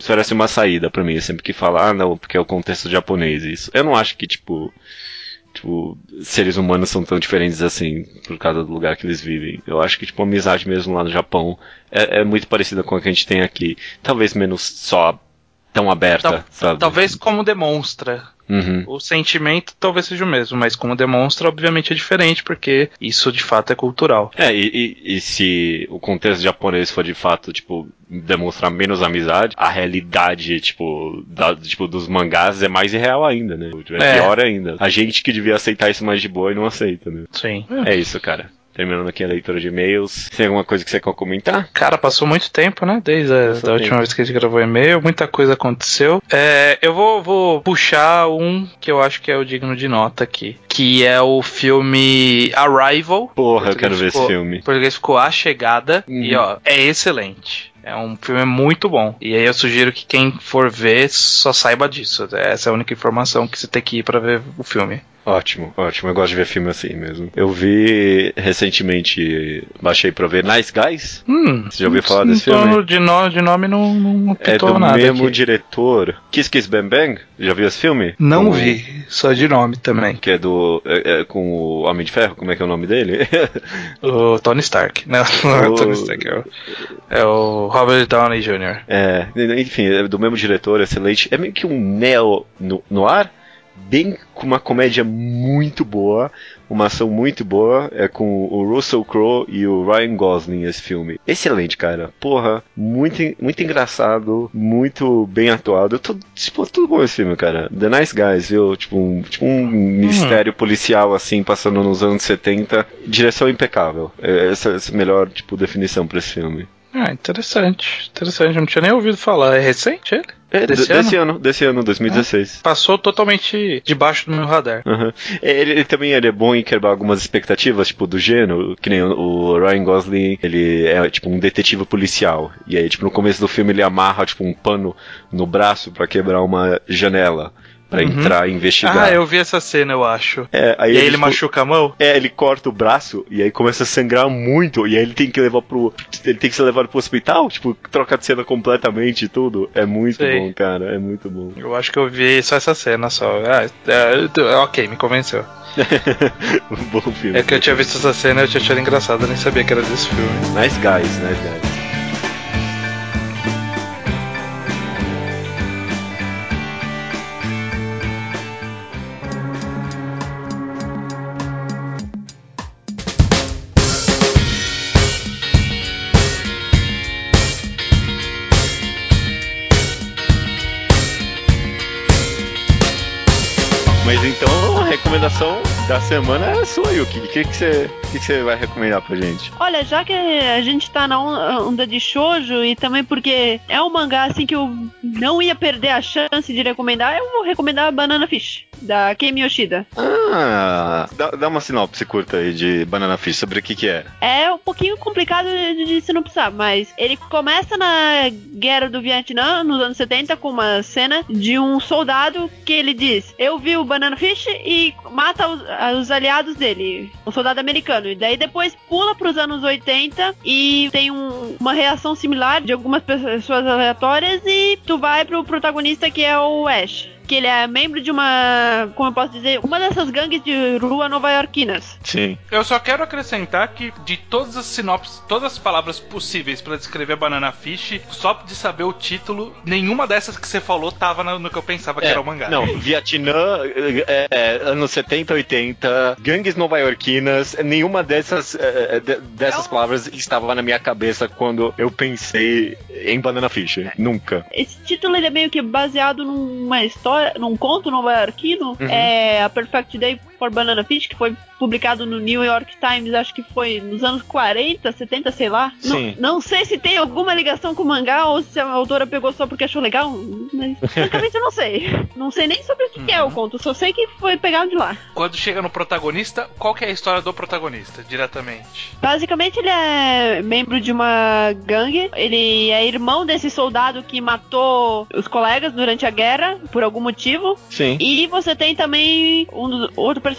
parece uma saída pra mim, sempre que falar, ah, não, porque é o contexto japonês, isso. Eu não acho que, tipo, tipo, seres humanos são tão diferentes assim, por causa do lugar que eles vivem. Eu acho que, tipo, a amizade mesmo lá no Japão é, é muito parecida com a que a gente tem aqui. Talvez menos só tão aberta, Tal-? Talvez como demonstra. Uhum. O sentimento talvez seja o mesmo, mas como demonstra, obviamente é diferente, porque isso de fato é cultural. É, e, e- e se o contexto japonês for de fato, tipo, demonstrar menos amizade, a realidade, tipo, da- tipo dos mangás é mais irreal ainda, né? É, É. pior ainda. A gente que devia aceitar isso mais de boa e não aceita, né? Sim. É isso, cara. Terminando aqui a leitura de e-mails. Tem alguma coisa que você quer comentar? Cara, passou muito tempo, né? Desde a Passou da última vez que a gente gravou e-mail, muita coisa aconteceu. É, eu vou, vou puxar um que eu acho que é o digno de nota aqui, que é o filme Arrival. Porra, eu quero ver ficou- esse filme. Em português ficou A Chegada Uhum. e ó, é excelente. É um filme muito bom. E aí eu sugiro que quem for ver só saiba disso. Essa é a única informação que você tem que ir pra ver o filme. Ótimo, ótimo. Eu gosto de ver filme assim mesmo. Eu vi recentemente, baixei pra ver Nice Guys. Hum, Você já ouviu falar desse então, filme? De, no, de nome não, não É do nada. mesmo aqui. diretor. Kiss Kiss Bang Bang. Já viu esse filme? Não Com- vi, só de nome também. Que é do. É, é com o Homem de Ferro, como é que é o nome dele? O Tony Stark. Não, não é o O- Tony Stark, é o, é o Robert Downey Jr. é, enfim, é do mesmo diretor, excelente. É meio que um neo no, no ar, bem com uma comédia muito boa, uma ação muito boa. É com o Russell Crowe e o Ryan Gosling esse filme. Excelente, cara. Porra, muito, muito engraçado, muito bem atuado. Tudo, tipo, tudo bom esse filme, cara. The Nice Guys, viu? Tipo um, tipo um mistério policial assim, passando nos anos 70. Direção impecável. É, Essa, essa é a melhor, tipo, definição pra esse filme. Ah, interessante. Interessante, eu não tinha nem ouvido falar. É recente ele? É, Desse desse, desse ano? desse ano, 2016. Passou totalmente debaixo do meu radar. Aham. Ele, ele também ele é bom em quebrar algumas expectativas, tipo, do gênero, que nem o, o Ryan Gosling, ele é tipo um detetive policial. E aí, tipo, no começo do filme ele amarra, tipo, um pano no braço pra quebrar uma janela. Pra Uhum. entrar e investigar. Ah, eu vi essa cena, eu acho. É, aí e aí ele tipo, machuca a mão? É, ele corta o braço e aí começa a sangrar muito. E aí ele tem que levar pro. Ele tem que ser levado pro hospital, tipo, troca de cena completamente e tudo. É muito Sei. bom, cara. É muito bom. Eu acho que eu vi só essa cena só. Ah, é, ok, me convenceu. bom filme. É que eu tinha visto essa cena e eu tinha achado engraçado, eu nem sabia que era desse filme. Nice guys, nice guys. Mas então, recomendação da semana é sua, Yuki. O que, que, você, que, que você vai recomendar pra gente? Olha, já que a gente tá na on- onda de shoujo e também porque é um mangá assim que eu não ia perder a chance de recomendar, eu vou recomendar Banana Fish, da Kemi Yoshida. Ah, dá, dá uma sinopse curta aí de Banana Fish sobre o que, que é. É um pouquinho complicado de, de sinopsar, mas ele começa na guerra do Vietnã, nos anos 70, com uma cena de um soldado que ele diz: Eu vi o Banana Fish e mata os, os aliados dele, um soldado americano. E daí depois pula pros anos 80 e tem um- uma reação similar de algumas pessoas aleatórias e tu vai pro protagonista que é o Ash. Que ele é membro de uma, como eu posso dizer, uma dessas gangues de rua nova-iorquinas. Sim. Eu só quero acrescentar que de todas as sinopses, todas as palavras possíveis pra descrever Banana Fish, só de saber o título, nenhuma dessas que você falou tava no, no que eu pensava que era o mangá. Não, Vietnã, é, é, anos 70, 80, gangues nova-iorquinas, nenhuma dessas, é, é, de- dessas Não. palavras estava na minha cabeça quando eu pensei em Banana Fish. Nunca. Esse título ele é meio que baseado numa história, num conto nova-iorquino. Uhum. É a Perfect Day for Banana Fish, que foi publicado no New York Times, acho que foi nos anos 40, 70, sei lá. Não- Sim. Não, sei se tem alguma ligação com o mangá ou se a autora pegou só porque achou legal, mas francamente eu não sei. Não sei nem sobre o que, que é o conto, só sei que foi pegado de lá. Quando chega no protagonista, qual que é a história do protagonista, diretamente? Basicamente, ele é membro de uma gangue. Ele é irmão desse soldado que matou os colegas durante a guerra, por algum motivo. Sim. E você tem também um outro personagem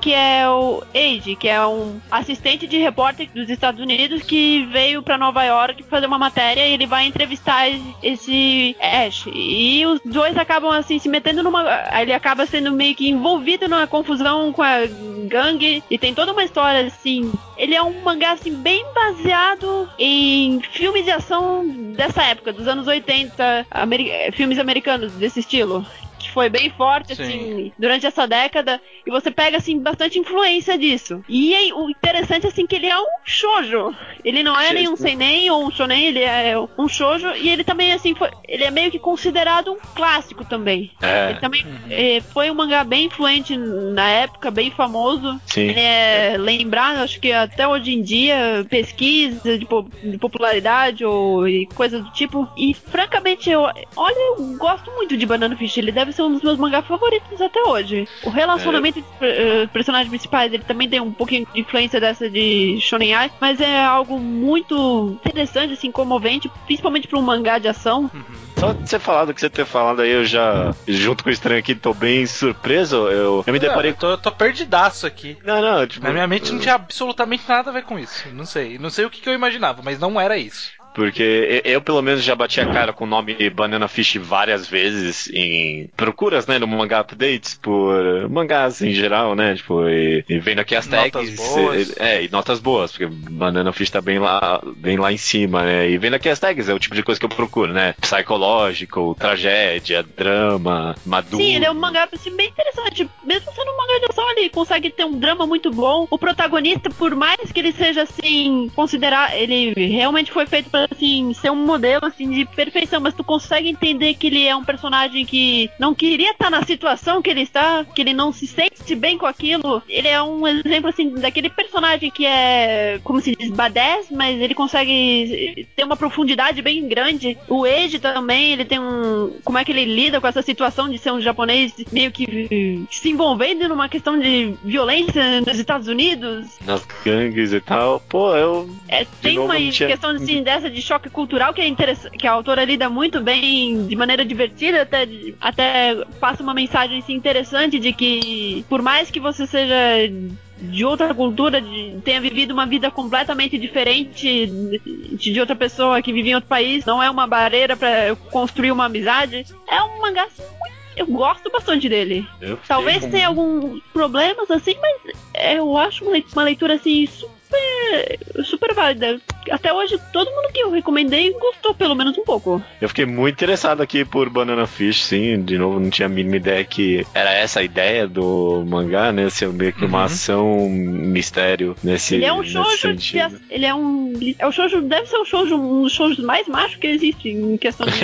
que é o Age, que é um assistente de repórter dos Estados Unidos que veio pra Nova York fazer uma matéria e ele vai entrevistar esse Ash. E os dois acabam assim se metendo numa. Ele acaba sendo meio que envolvido numa confusão com a gangue e tem toda uma história assim. Ele é um mangá assim bem baseado em filmes de ação dessa época, dos anos 80, ameri filmes americanos desse estilo que foi bem forte, Sim. assim, durante essa década, e você pega, assim, bastante influência disso. E aí, o interessante, assim, que ele é um shoujo. Ele não é nenhum seinen ou um shonen, ele é um shoujo, e ele também, assim, foi, ele é meio que considerado um clássico também. É, Ele também eh, foi um mangá bem influente na época, bem famoso. sim. Ele é lembrado, acho que até hoje em dia, pesquisa de, po- de popularidade ou e coisas do tipo. E francamente, eu, olha, eu gosto muito de Banana Fish. Ele deve ser um dos meus mangás favoritos até hoje. O relacionamento entre eh, os personagens principais, ele também tem um pouquinho de influência dessa de Shonen Ai, mas é algo muito interessante, assim, comovente, principalmente para um mangá de ação. Só de você falar do que você ter falado aí, eu já, junto com o estranho aqui, tô bem surpreso. Eu, eu me deparei eu tô, eu tô perdidaço aqui. Não, não, tipo. Na minha mente não tinha absolutamente nada a ver com isso. Não sei. Não sei o que, que eu imaginava, mas não era isso. Porque eu, pelo menos, já bati a cara com o nome Banana Fish várias vezes em procuras, né, no mangá updates por mangás em geral, né, tipo, e, e vendo aqui as Notas tags. boas. É, e notas boas, porque Banana Fish tá bem lá, bem lá em cima, né, e vendo aqui as tags, é o tipo de coisa que eu procuro, né, psicológico, tragédia, drama, maduro. Sim, ele é um mangá assim, bem interessante. Mesmo sendo um mangá de ação, ele consegue ter um drama muito bom. O protagonista, por mais que ele seja assim, considerar. Ele realmente foi feito pra assim, ser um modelo assim, de perfeição, mas tu consegue entender que ele é um personagem que não queria estar na situação que ele está, que ele não se sente bem com aquilo. Ele é um exemplo assim, daquele personagem que é, como se diz, badass, mas ele consegue ter uma profundidade bem grande. O Eiji também, ele tem um. Como é que ele lida com essa situação de ser um japonês meio que se envolvendo numa questão de violência nos Estados Unidos? Nas gangues e tal. Pô, eu. É, tem uma questão assim, dessa de choque cultural que é interessante, que a autora lida muito bem, de maneira divertida, até, até passa uma mensagem assim, interessante de que por mais que você seja de outra cultura, de- tenha vivido uma vida completamente diferente de, de outra pessoa que vive em outro país, não é uma barreira pra construir uma amizade. É um mangá assim, eu gosto bastante dele. eu Talvez tenha alguns problemas assim, mas eu acho uma lei- uma leitura assim super super válida. Até hoje todo mundo que eu recomendei gostou pelo menos um pouco. Eu fiquei muito interessado aqui por Banana Fish, sim. De novo, não tinha a mínima ideia que era essa a ideia do mangá, né? Ser meio que uma Uhum. ação um mistério nesse, ele é um shoujo de, ele é um é o shoujo deve ser o shoujo um dos shoujos mais machos que existe em questão de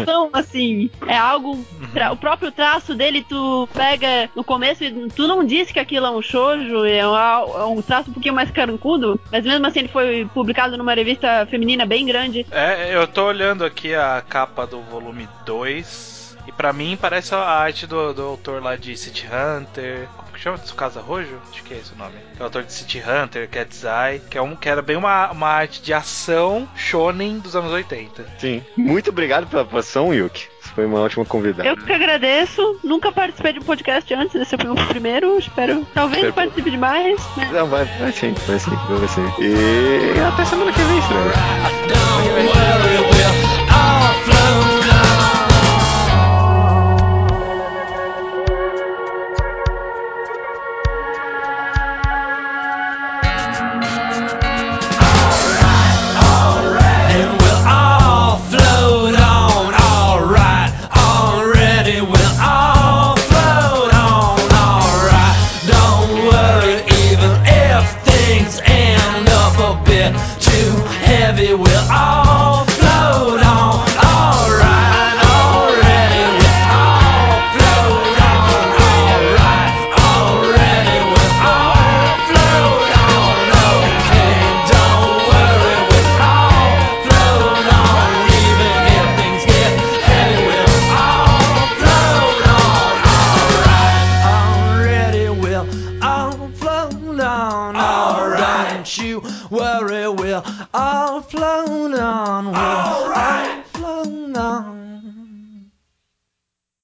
ação assim é algo tra- o próprio traço dele tu pega no começo e tu não disse que aquilo é um shoujo é um, é um traço um pouquinho mais carrancudo mas mesmo assim ele foi publicado numa revista feminina bem grande É, eu tô olhando aqui a capa do volume 2. E pra mim parece a arte do, do autor lá de City Hunter. Como que chama? Tsukasa Rojo? Acho que é esse o nome. Que é o autor de City Hunter, Cat's Eye. Que, é um, que era bem uma, uma arte de ação shonen dos anos 80. Sim. Muito obrigado pela participação, Yuki. Foi uma ótima convidada. eu que agradeço nunca participei de um podcast antes esse foi o primeiro espero talvez Espero- participe de mais né? Não, vai, vai sim, vai sim, vai sim. E até semana que vem, estranho.